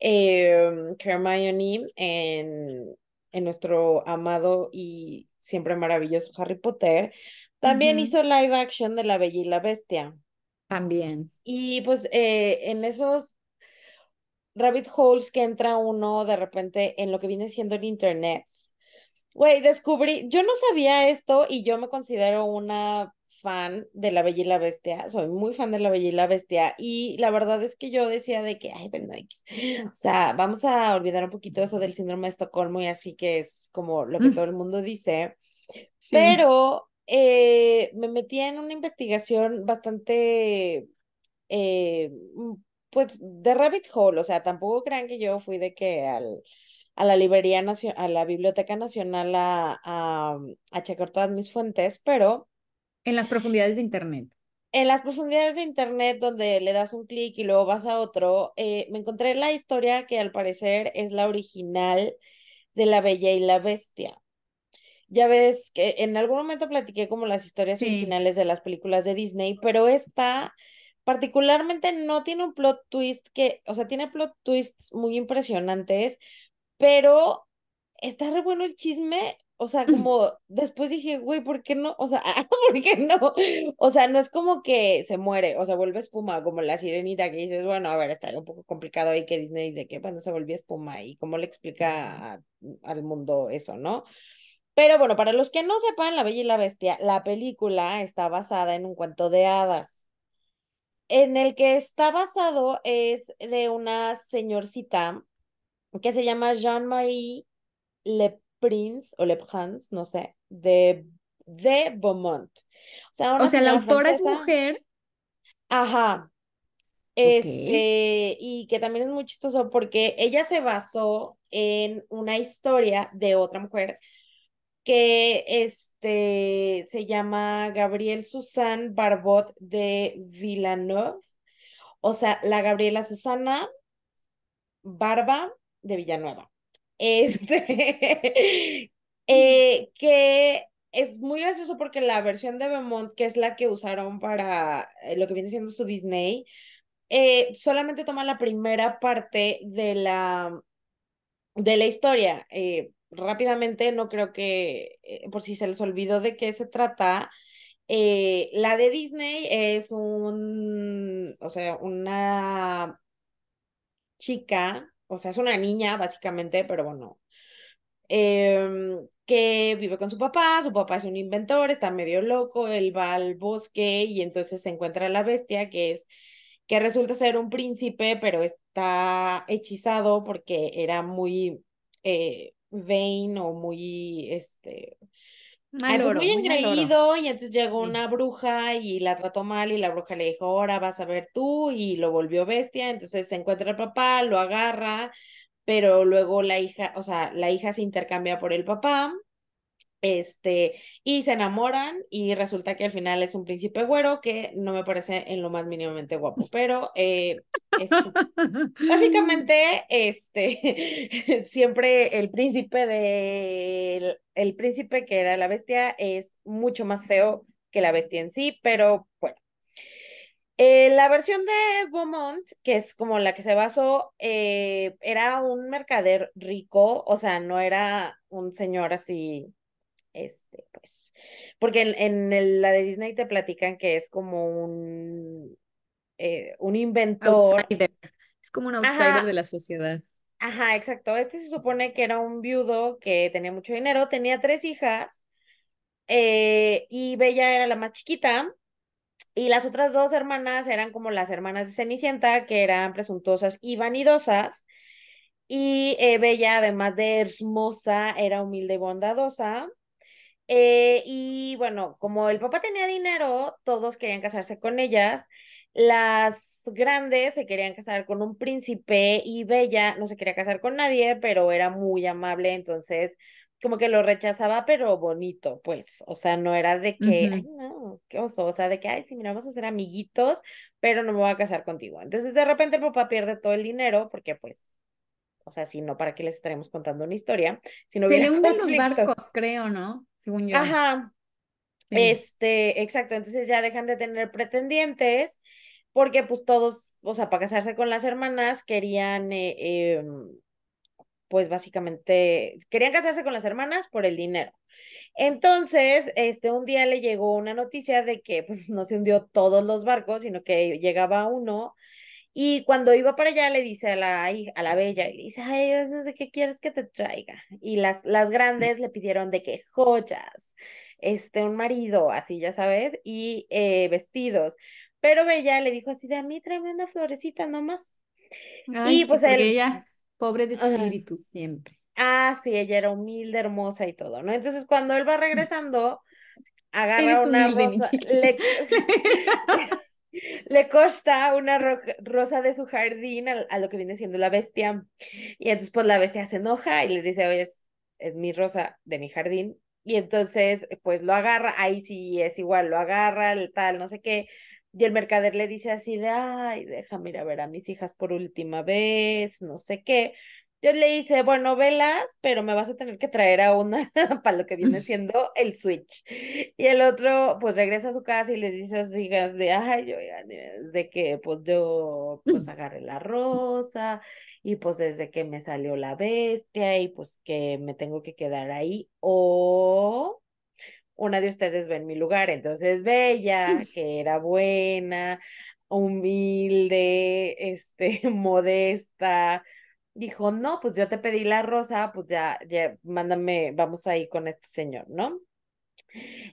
eh, Hermione en, en nuestro amado y siempre maravilloso Harry Potter, también hizo live action de La Bella y la Bestia. También. Y pues eh, en esos rabbit holes que entra uno de repente en lo que viene siendo el internet. Güey, descubrí, yo no sabía esto y yo me considero una fan de La Bella y la Bestia, soy muy fan de La Bella y la Bestia y la verdad es que yo decía de que, ay, bueno, X. o sea, vamos a olvidar un poquito eso del síndrome de Estocolmo y así que es como lo que todo el mundo dice, Sí. pero eh, me metí en una investigación bastante eh, mm, pues de rabbit hole, o sea, tampoco crean que yo fui de que al, a la librería nacional, a la Biblioteca Nacional a, a, a checar todas mis fuentes, pero En las profundidades de internet. en las profundidades de internet donde le das un clic y luego vas a otro, eh, me encontré la historia que al parecer es la original de La Bella y la Bestia. Ya ves que en algún momento platiqué como las historias Sí. originales de las películas de Disney, pero esta particularmente no tiene un plot twist que, o sea, tiene plot twists muy impresionantes, pero está re bueno el chisme. O sea, como después dije, güey, ¿por qué no? O sea, ¿por qué no? O sea, no es como que se muere, o sea, vuelve espuma, como la sirenita que dices, bueno, a ver, está un poco complicado ahí que Disney de que, bueno, se volvió espuma y cómo le explica a- al mundo eso, ¿no? Pero bueno, para los que no sepan, La Bella y la Bestia, la película está basada en un cuento de hadas. En el que está basado es de una señorcita que se llama Jean-Marie Le Prince o Le Prince, no sé, de, de Beaumont. O sea, una O sea, la autora es mujer. Ajá. Este, y que también es muy chistoso porque ella se basó en una historia de otra mujer que este se llama Gabrielle Suzanne Barbot de Villeneuve. O sea, la Gabriela Susana Barba de Villanueva. Este, eh, que es muy gracioso porque la versión de Beaumont, que es la que usaron para eh, lo que viene siendo su Disney, eh, solamente toma la primera parte de la, de la historia. Eh, rápidamente, no creo que, por si se les olvidó de qué se trata, eh, la de Disney es un, o sea, una chica, o sea, es una niña básicamente, pero bueno, em, que vive con su papá, su papá es un inventor, está medio loco, él va al bosque y entonces se encuentra la bestia, que es, que resulta ser un príncipe, pero está hechizado porque era muy eh, vain o muy, este, Mal pues oro, muy engreído y entonces llegó Sí. una bruja y la trató mal y la bruja le dijo, ahora vas a ver tú y lo volvió bestia, entonces se encuentra el papá, lo agarra, pero luego la hija, o sea, la hija se intercambia por el papá, este, y se enamoran y resulta que al final es un príncipe güero que no me parece en lo más mínimamente guapo, pero eh, es Básicamente, este, siempre el príncipe de, el príncipe que era la bestia es mucho más feo que la bestia en sí, pero bueno. Eh, la versión de Beaumont, que es como la que se basó, eh, era un mercader rico, o sea, no era un señor así, este, pues, porque en, en el- la de Disney te platican que es como un, eh, un inventor. Outsider. Es como un outsider de la sociedad. Ajá, exacto. Este se supone que era un viudo que tenía mucho dinero, tenía tres hijas eh, y Bella era la más chiquita y las otras dos hermanas eran como las hermanas de Cenicienta, que eran presuntuosas y vanidosas. Y eh, Bella, además de hermosa, era humilde y bondadosa. Eh, y bueno, como el papá tenía dinero, todos querían casarse con ellas. Las grandes se querían casar con un príncipe y Bella no se quería casar con nadie, pero era muy amable, entonces como que lo rechazaba, pero bonito, pues, o sea, no era de que, ay, no, qué oso, o sea, de que, ay, sí, mira, vamos a ser amiguitos, pero no me voy a casar contigo. Entonces, de repente el papá pierde todo el dinero, porque pues, o sea, si no, ¿para qué les estaremos contando una historia? Si no Se le hunden los barcos, creo, ¿no? Según yo. Ajá. Este, exacto, entonces ya dejan de tener pretendientes porque pues todos, o sea, para casarse con las hermanas querían eh, em, pues básicamente querían casarse con las hermanas por el dinero. Entonces, este, un día le llegó una noticia de que pues no se hundió todos los barcos, sino que llegaba uno y cuando iba para allá le dice a la, a la bella, y le dice, ay, no sé qué quieres que te traiga. Y las, las grandes le pidieron de que joyas, este, un marido, así ya sabes, y eh, vestidos. Pero Bella le dijo así de a mí tráeme una florecita nomás. y pues él... Ella Pobre de espíritu siempre. Ah, sí, ella era humilde, hermosa y todo, ¿no? Entonces, cuando él va regresando, agarra una rosa, le, le corta una rosa de su jardín a, lo que viene siendo la bestia. Y entonces, pues la bestia se enoja y le dice, oye, es, es mi rosa de mi jardín. Y entonces, pues lo agarra, ahí sí es igual, lo agarra, tal, no sé qué. Y el mercader le dice así de, ay, déjame ir a ver a mis hijas por última vez, no sé qué. Yo le dice, bueno, velas, pero me vas a tener que traer a una para lo que viene siendo el Switch. Y el otro, pues regresa a su casa y le dice a sus hijas de, ay, yo ya, desde que pues yo pues agarré la rosa y pues desde que me salió la bestia y pues que me tengo que quedar ahí. O una de ustedes ve en mi lugar. Entonces, Bella, que era buena, humilde, este, modesta, dijo, no, pues yo te pedí la rosa, pues ya, ya, mándame, vamos ahí con este señor, ¿no?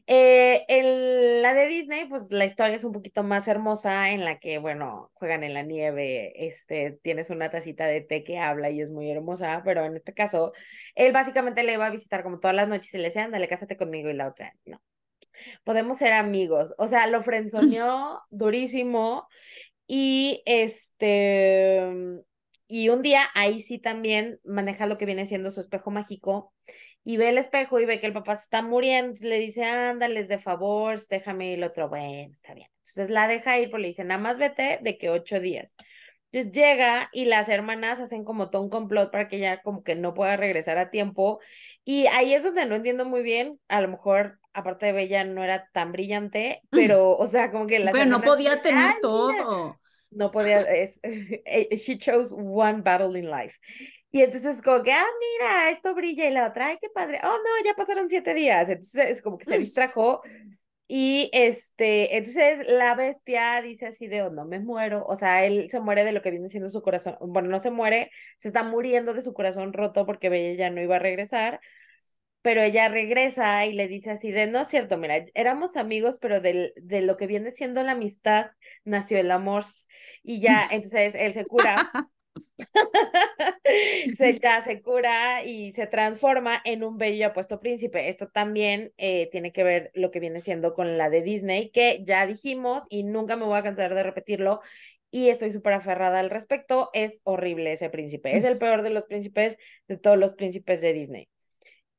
Eh, el, la de Disney, pues la historia es un poquito más hermosa en la que, bueno, juegan en la nieve, este, tienes una tacita de té que habla y es muy hermosa, pero en este caso, él básicamente le va a visitar como todas las noches y le decía, ándale, cásate conmigo y la otra, no. Podemos ser amigos, o sea, lo frenzoneó durísimo y este, y un día ahí sí también maneja lo que viene siendo su espejo mágico y ve el espejo y ve que el papá se está muriendo, le dice, ándales de favor, déjame ir el otro, bueno, está bien. Entonces la deja ir, pues le dice, nada más vete de que ocho días. Entonces llega y las hermanas hacen como todo un complot para que ella como que no pueda regresar a tiempo. Y ahí es donde no entiendo muy bien, a lo mejor aparte de Bella no era tan brillante, pero o sea, como que las... Pero no podía tener todo no podía, es, eh, she chose one battle in life. Y entonces como que, ah, mira, esto brilla y la otra, ay, qué padre. Oh, no, ya pasaron siete días. Entonces es como que se distrajo. Y este, entonces la bestia dice así de, oh, no me muero. O sea, él se muere de lo que viene siendo su corazón. Bueno, no se muere, se está muriendo de su corazón roto porque Bella ya no iba a regresar pero ella regresa y le dice así de, no es cierto, mira, éramos amigos, pero de, de lo que viene siendo la amistad nació el amor y ya, entonces él se cura. se, ya se cura y se transforma en un bello y apuesto príncipe. Esto también eh, tiene que ver lo que viene siendo con la de Disney, que ya dijimos y nunca me voy a cansar de repetirlo. Y estoy súper aferrada al respecto. Es horrible ese príncipe. Es el peor de los príncipes de todos los príncipes de Disney.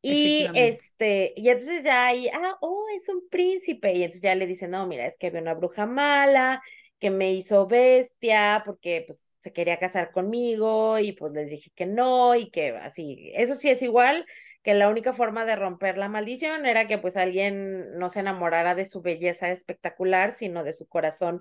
Y este, y entonces ya ahí, ah, oh, es un príncipe. Y entonces ya le dice, no, mira, es que había una bruja mala que me hizo bestia porque pues se quería casar conmigo y pues les dije que no y que así. Eso sí es igual que la única forma de romper la maldición era que pues alguien no se enamorara de su belleza espectacular, sino de su corazón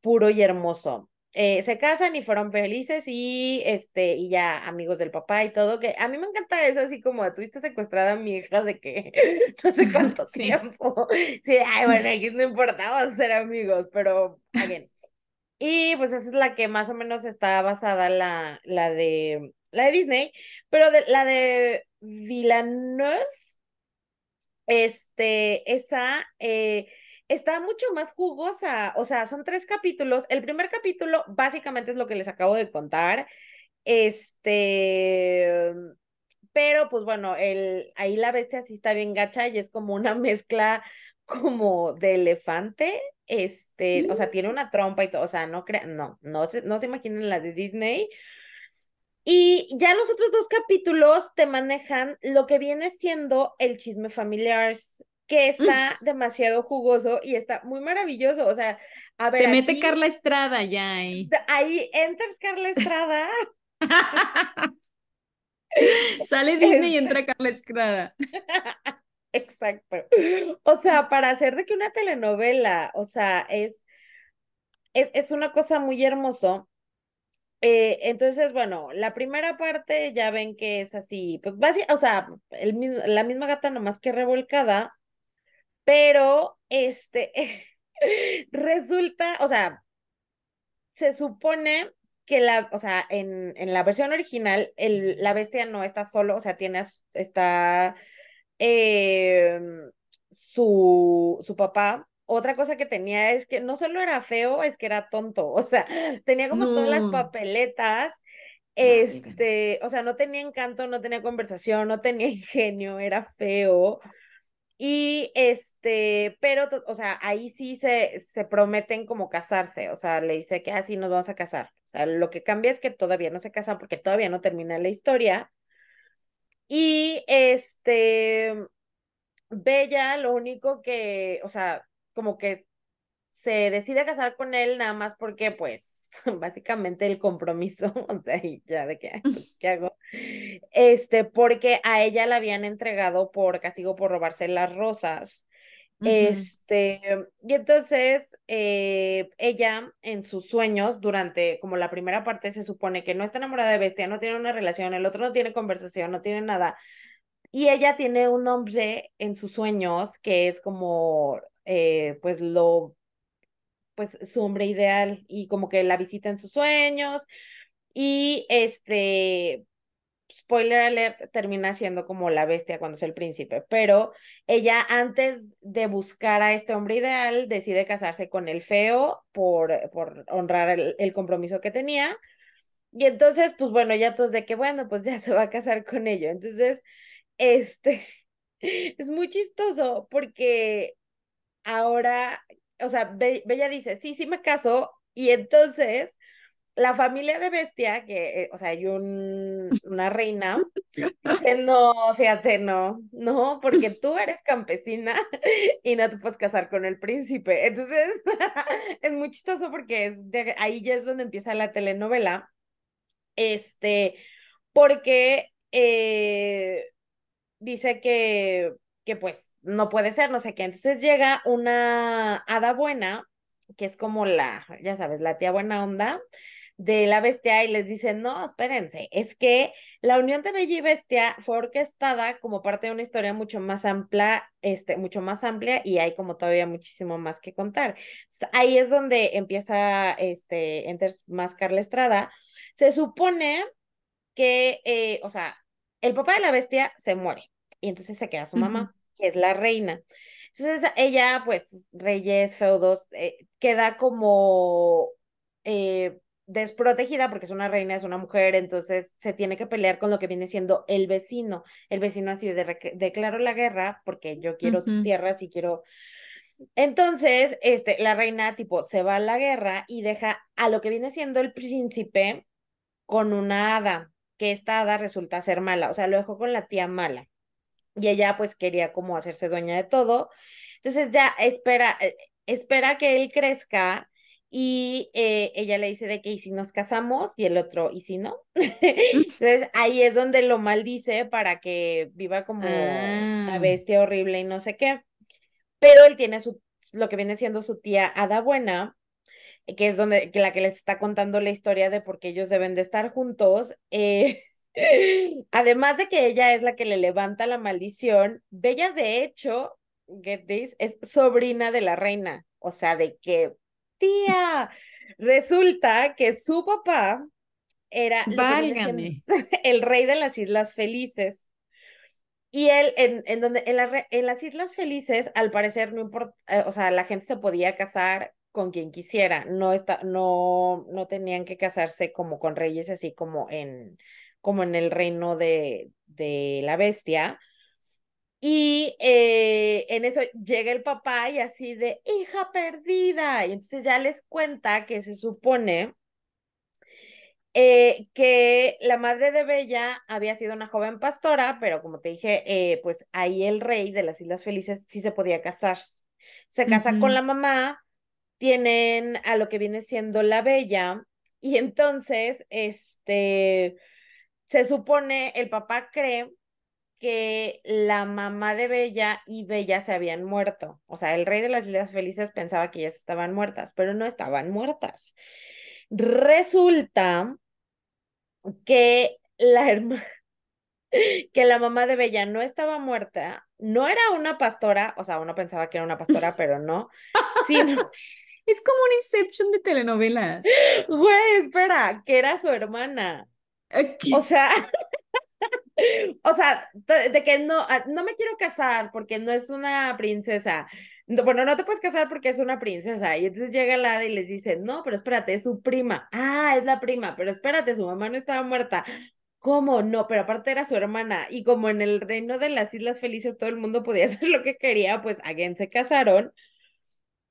puro y hermoso. Eh, se casan y fueron felices y este y ya amigos del papá y todo que a mí me encanta eso así como tuviste secuestrada a mi hija de que no sé cuánto tiempo sí ay bueno aquí no importa vamos a ser amigos pero bien. Y pues esa es la que más o menos está basada la, la de la de Disney, pero de, la de Villeneuve, este, esa eh, está mucho más jugosa. O sea, son tres capítulos. El primer capítulo básicamente es lo que les acabo de contar. Este, pero pues bueno, el, ahí la bestia sí está bien gacha y es como una mezcla como de elefante, este, o sea, tiene una trompa y todo, o sea, no crean, no, no se, no se imaginen la de Disney. Y ya los otros dos capítulos te manejan lo que viene siendo el chisme familiar, que está demasiado jugoso y está muy maravilloso, o sea, a ver. Se mete Carla Estrada ya ahí. Ahí enters Carla Estrada. Sale Disney y entra Carla Estrada. Exacto. O sea, para hacer de que una telenovela, o sea, es, es, es una cosa muy hermoso. Eh, entonces, bueno, la primera parte ya ven que es así, pues o sea, el, la misma gata nomás que revolcada, pero este, resulta, o sea, se supone que la, o sea, en, en la versión original, el, la bestia no está solo, o sea, tiene, está eh, su, su papá, otra cosa que tenía es que no solo era feo, es que era tonto, o sea, tenía como todas las papeletas, este, o sea, no tenía encanto, no tenía conversación, no tenía ingenio, era feo. Y este, pero, o sea, ahí sí se, se prometen como casarse, o sea, le dice que así nos vamos a casar. O sea, lo que cambia es que todavía no se casan porque todavía no termina la historia. Y este, Bella, lo único que, o sea, como que se decide casar con él nada más porque, pues, básicamente el compromiso, o sea, y ya de qué, pues, qué hago, este, porque a ella la habían entregado por castigo por robarse las rosas. Este, y entonces eh, ella en sus sueños, durante como la primera parte, se supone que no está enamorada de Bestia, no tiene una relación, el otro no tiene conversación, no tiene nada. Y ella tiene un hombre en sus sueños que es como, eh, pues lo pues su hombre ideal y como que la visita en sus sueños y este spoiler alert termina siendo como la bestia cuando es el príncipe, pero ella antes de buscar a este hombre ideal decide casarse con el feo por, por honrar el, el compromiso que tenía. Y entonces, pues bueno, ya todos de que, bueno, pues ya se va a casar con ello. Entonces, este, es muy chistoso porque ahora o sea, Bella dice, sí, sí me caso, y entonces la familia de Bestia, que, eh, o sea, hay un, una reina, dice, no, fíjate, no, no, porque tú eres campesina y no te puedes casar con el príncipe. Entonces, es muy chistoso porque es de, ahí ya es donde empieza la telenovela, este, porque eh, dice que que pues no puede ser, no sé qué. Entonces llega una hada buena, que es como la, ya sabes, la tía buena onda de la bestia y les dice, no, espérense, es que la unión de Bella y Bestia fue orquestada como parte de una historia mucho más amplia, este, mucho más amplia y hay como todavía muchísimo más que contar. ahí es donde empieza, este, Enter más Carla Estrada. Se supone que, eh, o sea, el papá de la bestia se muere y entonces se queda su mamá, que es la reina. Entonces ella, pues, reyes, feudos, eh, queda como eh, desprotegida porque es una reina, es una mujer, entonces se tiene que pelear con lo que viene siendo el vecino. El vecino así de declaro la guerra porque yo quiero tus tierras y quiero... Entonces, este, la reina tipo se va a la guerra y deja a lo que viene siendo el príncipe con una hada, que esta hada resulta ser mala, o sea, lo dejó con la tía mala y ella pues quería como hacerse dueña de todo. Entonces ya espera, eh, espera que él crezca y eh, ella le dice de que y si nos casamos y el otro y si no. Entonces ahí es donde lo maldice para que viva como una ah. bestia horrible y no sé qué. Pero él tiene su, lo que viene siendo su tía Ada Buena, que es donde, que la que les está contando la historia de por qué ellos deben de estar juntos. Eh, Además de que ella es la que le levanta la maldición, Bella de hecho, get this, es sobrina de la reina. O sea, de que, tía, Resulta que su papá era lo que el rey de las Islas Felices. Y él, en, en donde, en, la en las Islas Felices, al parecer, no importa, eh, o sea, la gente se podía casar con quien quisiera, no, está, no, no tenían que casarse como con reyes, así como en, como en el reino de, de la bestia. Y eh, en eso llega el papá y así de, hija perdida. Y entonces ya les cuenta que se supone eh, que la madre de Bella había sido una joven pastora, pero como te dije, eh, pues ahí el rey de las Islas Felices sí se podía casar. Se casa con la mamá, tienen a lo que viene siendo la Bella, y entonces, este, se supone, el papá cree que la mamá de Bella y Bella se habían muerto. O sea, el rey de las Islas Felices pensaba que ellas estaban muertas, pero no estaban muertas. Resulta que la hermana, que la mamá de Bella no estaba muerta, no era una pastora, o sea, uno pensaba que era una pastora, pero no, sino, Es como un Inception de telenovelas. güey, espera, que era su hermana. O sea, o sea, de que no, ah, no me quiero casar porque no es una princesa. No, Bueno, no te puedes casar porque es una princesa. Y entonces llega la hada y les dice, no, pero espérate, es su prima. Ah, es la prima, pero espérate, su mamá no estaba muerta. ¿Cómo? No, pero aparte era su hermana. Y como en el reino de las Islas Felices todo el mundo podía hacer lo que quería, pues again se casaron.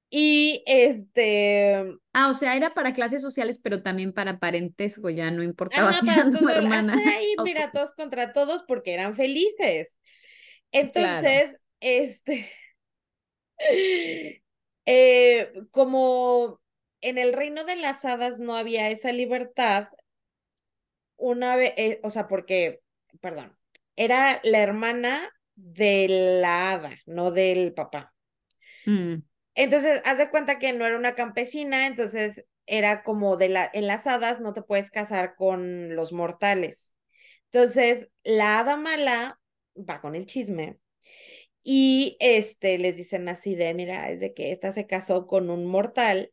Y este, Ah, o sea, era para clases sociales, pero también para parentesco, ya no importaba Ajá, si tu hermana. ahí, Ok, mira, todos contra todos porque eran felices. claro. Entonces, este, eh, como en el reino de las hadas no había esa libertad, una vez, o sea, porque, perdón, era la hermana de la hada, no del papá. Mm, Entonces, haz de cuenta que no era una campesina, entonces era como de la, en las hadas no te puedes casar con los mortales. Entonces, la hada mala va con el chisme y este les dicen así de, mira, es de que esta se casó con un mortal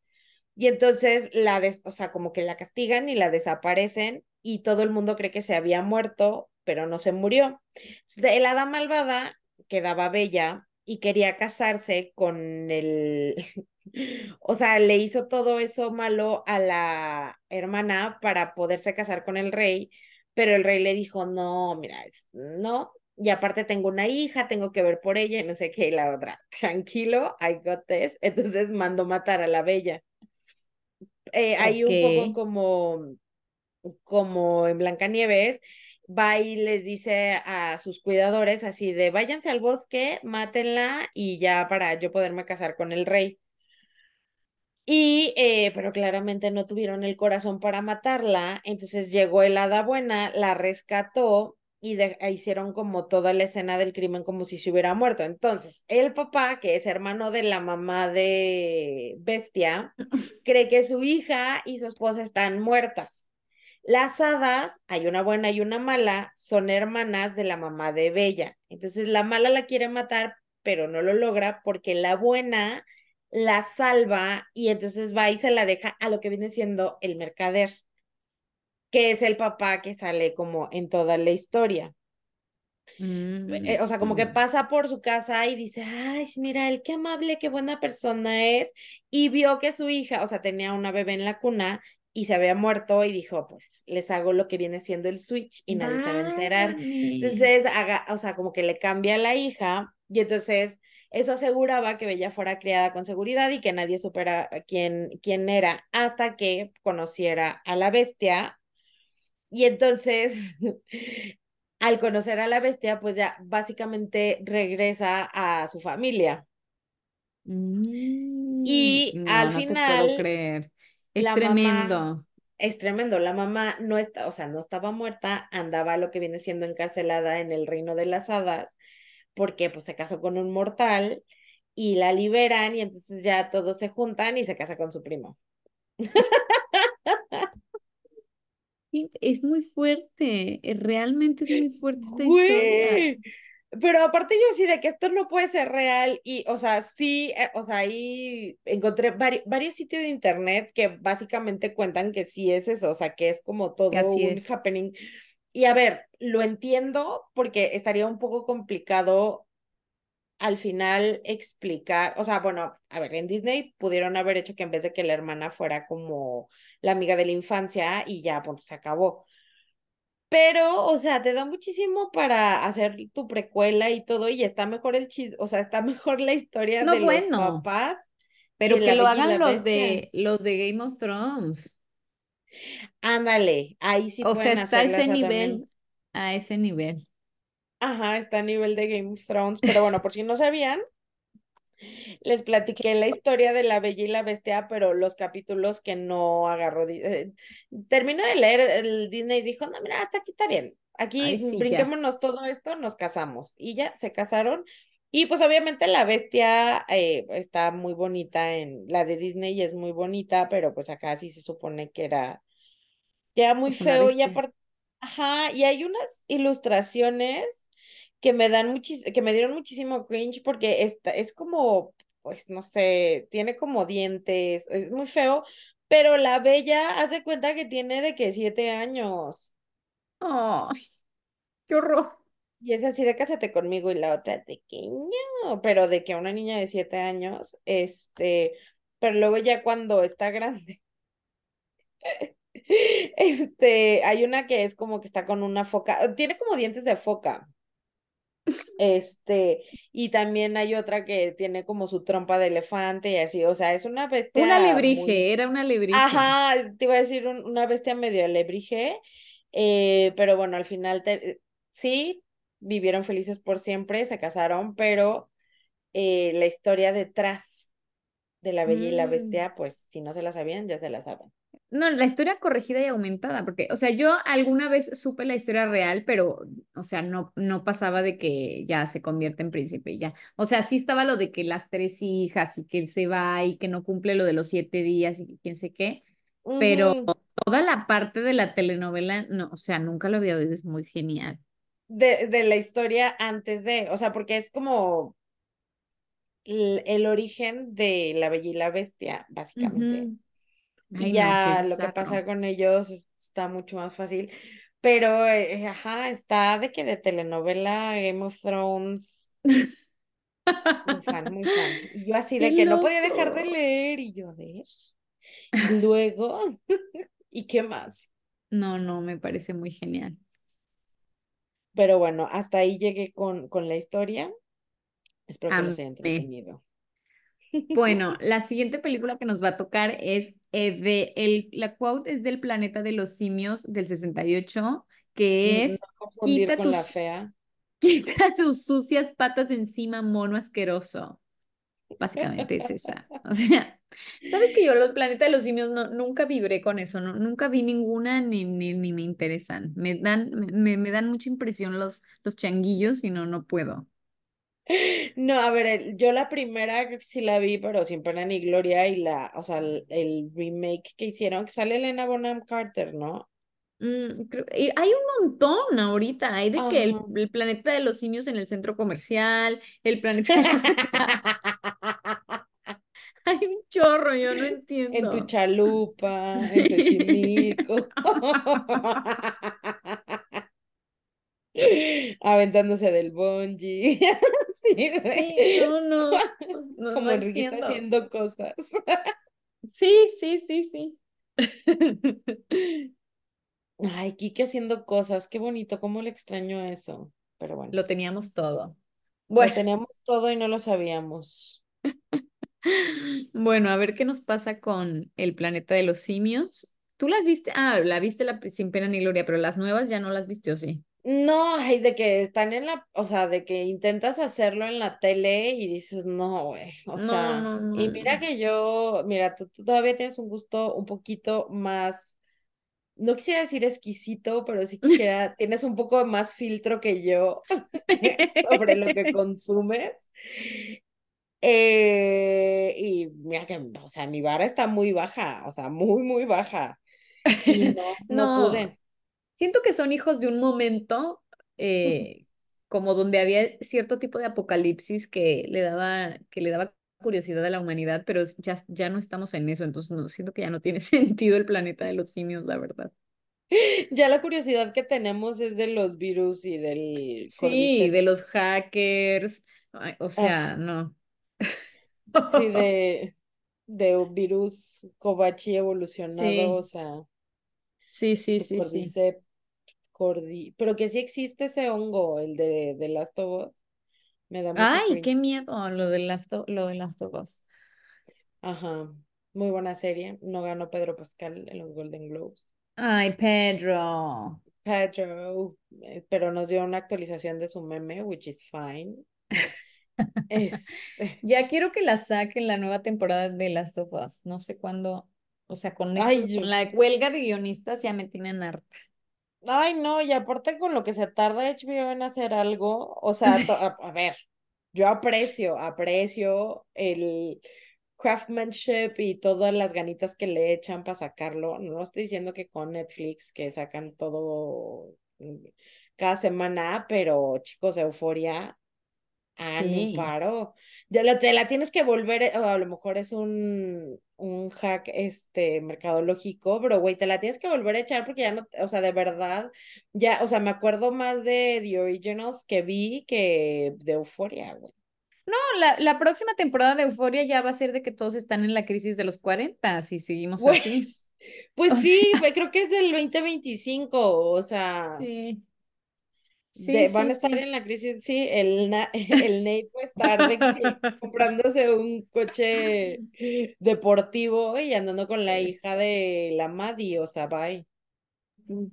y entonces la des, o sea, como que la castigan y la desaparecen y todo el mundo cree que se había muerto, pero no se murió. Entonces, el hada malvada quedaba bella y quería casarse con el, o sea, le hizo todo eso malo a la hermana para poderse casar con el rey, pero el rey le dijo, no, mira, no, y aparte tengo una hija, tengo que ver por ella y no sé qué, y la otra, tranquilo, I got this, entonces mandó matar a la bella. Eh, ahí ok. un poco como, como en Blancanieves, va y les dice a sus cuidadores así de váyanse al bosque, mátenla y ya para yo poderme casar con el rey. Y, eh, pero claramente no tuvieron el corazón para matarla, entonces llegó el hada buena, la rescató y de- e hicieron como toda la escena del crimen como si se hubiera muerto. Entonces, el papá, que es hermano de la mamá de Bestia, cree que su hija y su esposa están muertas. Las hadas, hay una buena y una mala, son hermanas de la mamá de Bella. Entonces, la mala la quiere matar, pero no lo logra porque la buena la salva y entonces va y se la deja a lo que viene siendo el mercader, que es el papá que sale como en toda la historia. Eh, o sea, como que Mm, pasa por su casa y dice, ay, mira, él qué amable, qué buena persona es. Y vio que su hija, o sea, tenía una bebé en la cuna y se había muerto y dijo, pues les hago lo que viene siendo el switch y nadie se va a enterar. Entonces, haga, o sea, como que le cambia a la hija y entonces eso aseguraba que Bella fuera criada con seguridad y que nadie supiera quién, quién era hasta que conociera a la bestia. Y entonces, al conocer a la bestia, pues ya básicamente regresa a su familia. Mm, Y no, al no te puedo final, creer. Es la mamá, tremendo. es tremendo, la mamá no está, o sea, no estaba muerta, andaba lo que viene siendo encarcelada en el reino de las hadas, porque pues se casó con un mortal y la liberan y entonces ya todos se juntan y se casa con su primo. Sí, Es muy fuerte, eh, realmente es muy fuerte esta historia. Pero aparte yo sí de que esto no puede ser real y, o sea, sí, eh, o sea, ahí encontré vari- varios sitios de internet que básicamente cuentan que sí es eso, o sea, que es como todo así un es. happening. Y a ver, lo entiendo porque estaría un poco complicado al final explicar, o sea, bueno, a ver, en Disney pudieron haber hecho que en vez de que la hermana fuera como la amiga de la infancia y ya, punto, se acabó. Pero, o sea, te da muchísimo para hacer tu precuela y todo, y está mejor el chis, o sea, está mejor la historia No, de los papás Pero que lo hagan los Bestia. de los de Game of Thrones. Ándale, ahí sí O sea, está a ese nivel, también. a ese nivel. Ajá, está a nivel de Game of Thrones, pero bueno, por si no sabían, les platiqué la historia de la Bella y la Bestia, pero los capítulos que no agarró. Eh, terminó de leer el Disney y dijo, no, mira, hasta aquí está bien. Aquí Ay, sí, ya. brinquémonos todo esto, nos casamos. Y ya se casaron. Y pues obviamente la bestia eh, está muy bonita en la de Disney y es muy bonita, pero pues acá sí se supone que era ya muy feo y aparte, ajá, y hay unas ilustraciones que me dan muchis que me dieron muchísimo cringe porque esta, es como, pues no sé, tiene como dientes, es muy feo, pero la bella hace cuenta que tiene de que siete años. Ay, qué horror. Y es así de cásate conmigo y la otra de que no, pero de que una niña de siete años, este, pero luego ya cuando está grande. Este, hay una que es como que está con una foca, tiene como dientes de foca. Este, y también hay otra que tiene como su trompa de elefante y así, o sea, es una Una bestia muy, alebrije, era una alebrije. ajá, te iba a decir un- una bestia medio alebrije, eh, pero bueno, al final te- sí, vivieron felices por siempre, se casaron, pero eh, la historia detrás de la Bella y la Mm. Bestia, pues si no se la sabían, ya se la saben. No, la historia corregida y aumentada, porque, o sea, yo alguna vez supe la historia real, pero, o sea, no, no pasaba de que ya se convierte en príncipe y ya. O sea, sí estaba lo de que las tres hijas y que él se va y que no cumple lo de los siete días y que quién sé qué, pero toda la parte de la telenovela, no, o sea, nunca lo había oído, es muy genial. de, de la historia antes de, o sea, porque es como el, el origen de la Bella y la Bestia, básicamente. Ay, ya lo que pasa con ellos es- está mucho más fácil. Pero, eh, ajá, está de que de telenovela, Game of Thrones, muy fan, muy fan. Y yo así de Qué que no podía dejar de leer y yo, a ver. Y luego, ¿y qué más? No, no, me parece muy genial. Pero bueno, hasta ahí llegué con, con la historia. Espero que los haya Amé. entretenido. Bueno, la siguiente película que nos va a tocar es eh, de el, la quote es del Planeta de los Simios del 68, que N- es No quita con la tus, fea. quita tus sucias patas encima, mono asqueroso. Básicamente es esa. O sea, sabes que yo los Planeta de los Simios no, nunca vibré con eso, no, nunca vi ninguna ni, ni, ni me interesan. Me dan, me, me dan mucha impresión los, los changuillos y no, no puedo. No, a ver, yo la primera sí la vi, pero sin pena ni gloria, y la, o sea, el, el remake que hicieron, que sale Elena Bonham Carter, ¿no? Mm, creo- y hay un montón ahorita, hay de que el, planeta de los simios en el centro comercial, el planeta de los... hay un chorro, yo no En tu entiendo. chalupa, en Xochimilco. Aventándose del bungee. Sí, Sí, no, no, no, Como no entiendo. haciendo cosas. Sí, sí, sí, sí. Ay, Kike haciendo cosas, qué bonito, cómo le extraño eso. Pero bueno, Lo teníamos todo. lo Bueno, teníamos todo y no lo sabíamos. bueno, a ver qué nos pasa con el planeta de los simios. ¿Tú las viste? Ah, la viste la sin pena ni gloria, pero las nuevas ya no las viste, ¿o sí? No, ay, de que están en la, o sea, de que intentas hacerlo en la tele y dices, no, güey, o No, sea, no, no, y mira que yo, mira, tú, tú todavía tienes un gusto un poquito más, no quisiera decir exquisito, pero sí quisiera, tienes un poco más filtro que yo sobre lo que consumes. Eh, y mira que, o sea, mi vara está muy baja, o sea, muy, muy baja. Y no, no No, pude. Siento que son hijos de un momento eh, como donde había cierto tipo de apocalipsis que le daba, que le daba curiosidad a la humanidad, pero ya, ya no estamos en eso, entonces no, siento que ya no tiene sentido el planeta de los simios, la verdad. Ya la curiosidad que tenemos es de los virus y del Sí, Cordyceps. de los hackers, o sea, no. Sí, de, de virus Kobachi evolucionado, Sí. o sea, Sí, sí, sí, sí. Cordi... Pero que sí existe ese hongo, el de, de Last of Us. Me da mucho Ay, qué miedo lo de Last of, lo de Last of Us. Ajá, muy buena serie. No ganó Pedro Pascal en los Golden Globes. Ay, Pedro. Pedro, eh, pero nos dio una actualización de su meme, which is fine. Este, Ya quiero que la saquen la nueva temporada de Last of Us. No sé cuándo. O sea, con esto, Ay, yo- con la huelga de guionistas ya me tienen harta. Ay, no, y aparte con lo que se tarda HBO en hacer algo, o sea, Sí. a, a ver, yo aprecio, aprecio el craftsmanship y todas las ganitas que le echan para sacarlo. No estoy diciendo que con Netflix que sacan todo mm, cada semana, pero chicos, Euforia, un Sí. paro. Ya la, te la tienes que volver, eh, o a lo mejor es un, un hack este mercadológico, pero güey, te la tienes que volver a echar porque ya no, o sea, de verdad, ya, o sea, me acuerdo más de The Originals que vi que de Euforia, güey. No, la, la próxima temporada de Euforia ya va a ser de que todos están en la crisis de los 40 si seguimos Güey, así. Pues O sí, sea- creo que es del 2025, o sea, Sí. Sí, de- van a estar sí. en la crisis, sí, el, el Nate va a estar de comprándose un coche deportivo y andando con la hija de la Maddie, o sea, bye.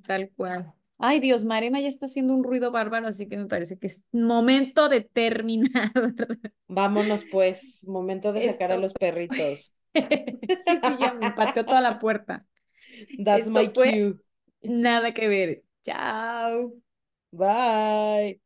Tal cual. Ay, Dios, Marema ya está haciendo un ruido bárbaro, así que me parece que es momento de terminar. Vámonos pues, momento de sacar a los perritos. Sí, sí, ya me pateó toda la puerta. That's my Esto cue. nada que ver. Chao. Bye.